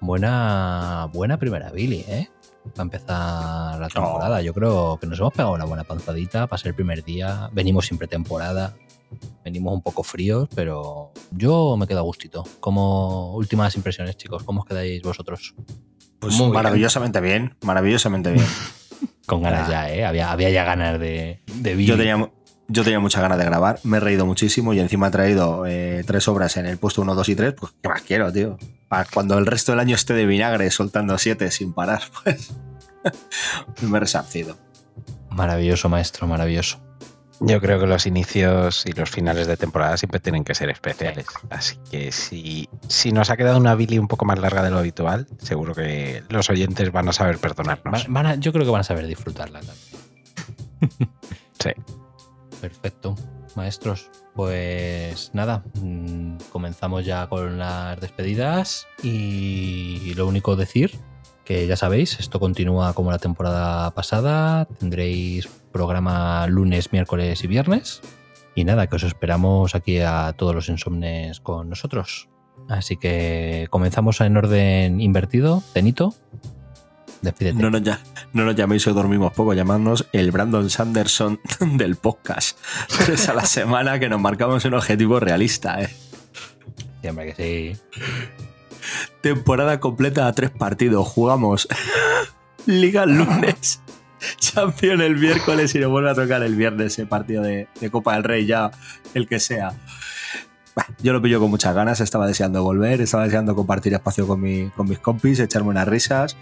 buena, buena primera Billy, ¿eh? Para empezar la temporada. Yo creo que nos hemos pegado una buena panzadita para ser el primer día. Venimos siempre temporada. Venimos un poco fríos, pero yo me quedo a gustito. Como últimas impresiones, chicos, ¿cómo os quedáis vosotros? Pues Muy bien. maravillosamente bien. maravillosamente bien. *laughs* Con ganas ya, ¿eh? Había, había ya ganas de, de Billy. Yo tenía, yo tenía muchas ganas de grabar, me he reído muchísimo y encima he traído eh, tres obras en el puesto 1, 2 y 3. Pues, ¿qué más quiero, tío? Para cuando el resto del año esté de vinagre soltando siete sin parar, *laughs* pues. *laughs* me he resarcido. Maravilloso, maestro, maravilloso. Yo creo que los inicios y los finales de temporada siempre tienen que ser especiales. Así que si, si nos ha quedado una Billy un poco más larga de lo habitual, seguro que los oyentes van a saber perdonarnos. Van a- yo creo que van a saber disfrutarla también. *laughs* Sí. Perfecto. Maestros, pues nada, mm, comenzamos ya con las despedidas y lo único decir que ya sabéis, esto continúa como la temporada pasada, tendréis programa lunes, miércoles y viernes y nada, que os esperamos aquí a todos los insomnes con nosotros. Así que comenzamos en orden invertido, Tenito. Despídete. No nos, ya, no nos llaméis o dormimos poco, llamadnos el Brandon Sanderson *laughs* del podcast. Tres a la semana que nos marcamos un objetivo realista, ¿eh? Siempre que sí. Temporada completa a tres partidos. Jugamos *laughs* Liga el lunes, *laughs* Champion el miércoles y nos vuelve a tocar el viernes el partido de, de Copa del Rey, ya el que sea. Yo lo pillo con muchas ganas, estaba deseando volver, estaba deseando compartir espacio con, mi- con mis compis, echarme unas risas,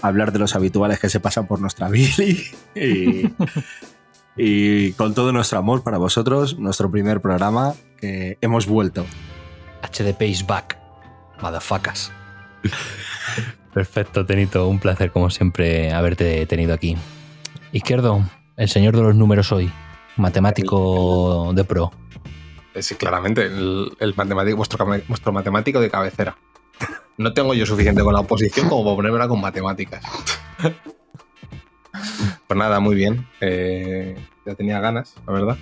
hablar de los habituales que se pasan por nuestra *laughs* Billy y, y con todo nuestro amor para vosotros, nuestro primer programa que hemos vuelto. HDP is back. Motherfuckers. *laughs* Perfecto, Tenito. Un placer, como siempre, haberte tenido aquí. Izquierdo, el señor de los números hoy. Matemático de pro. Eh, Sí, claramente, el, el matemático, vuestro, matemático de cabecera. No tengo yo suficiente con la oposición como para ponérmela con matemáticas. Pues nada, muy bien. Eh, ya tenía ganas, la verdad.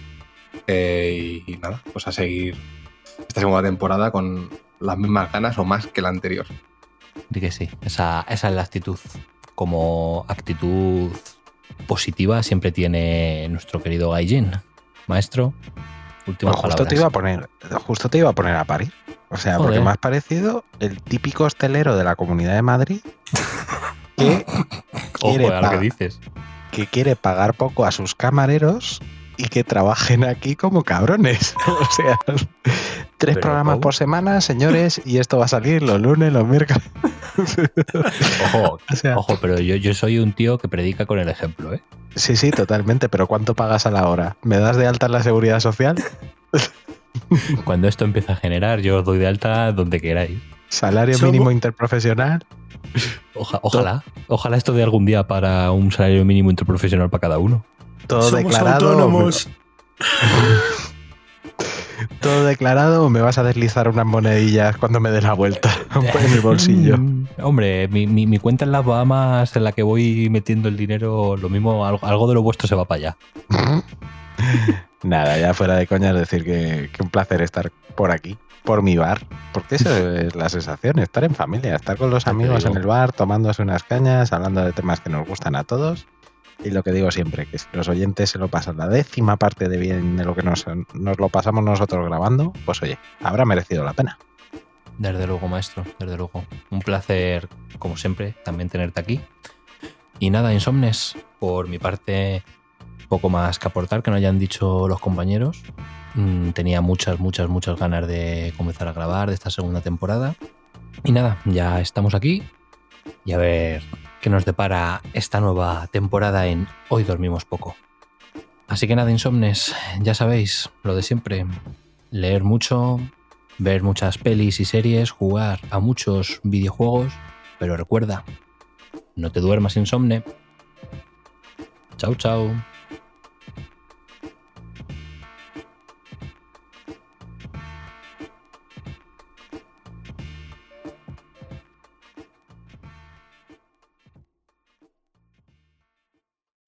Eh, y nada, pues a seguir esta segunda temporada con las mismas ganas o más que la anterior. Di que sí. Esa, esa es la actitud. Como actitud positiva siempre tiene nuestro querido Gaijin. Maestro, últimas Pues justo te iba a poner, justo te iba a poner a parir. O sea, porque Joder. me has parecido el típico hostelero de la Comunidad de Madrid que *laughs* quiere, Ojo que dices. que quiere pagar poco a sus camareros y que trabajen aquí como cabrones. *laughs* O sea, tres Pero, programas ¿cómo? por semana, señores, y esto va a salir los lunes, los miércoles. *laughs* Ojo, O sea, ojo, pero yo, yo soy un tío que predica con el ejemplo, ¿eh? sí, sí, totalmente, pero ¿cuánto pagas a la hora? ¿Me das de alta en la seguridad social? *laughs* Cuando esto empieza a generar, yo os doy de alta donde queráis. ¿Salario Somos- mínimo interprofesional? Oja- ojalá, ojalá esto de algún día para un salario mínimo interprofesional para cada uno. Todo Somos declarado. autónomos. *laughs* Todo declarado o me vas a deslizar unas monedillas cuando me des la vuelta *laughs* *laughs* en mi bolsillo. Mm, Hombre, mi, mi- mi cuenta en las Bahamas en la que voy metiendo el dinero, lo mismo, algo, algo de lo vuestro se va para allá. Nada, ya fuera de coña es decir que, que un placer estar por aquí, por mi bar, porque esa es la sensación, estar en familia, estar con los amigos en el bar, tomándose unas cañas, hablando de temas que nos gustan a todos. Y lo que digo siempre, que si los oyentes se lo pasan la décima parte de bien de lo que nos, nos lo pasamos nosotros grabando, pues oye, habrá merecido la pena. Desde luego, maestro, desde luego. Un placer, como siempre, también tenerte aquí. Y nada, insomnes, por mi parte, poco más que aportar que no hayan dicho los compañeros. Mm, tenía muchas, muchas, muchas ganas de comenzar a grabar de esta segunda temporada. Y nada, ya estamos aquí. Y a ver qué nos depara esta nueva temporada en Hoy Dormimos Poco. Así que nada, insomnes, ya sabéis, lo de siempre. Leer mucho, ver muchas pelis y series, jugar a muchos videojuegos, pero recuerda, no te duermas insomne. Chao, chao.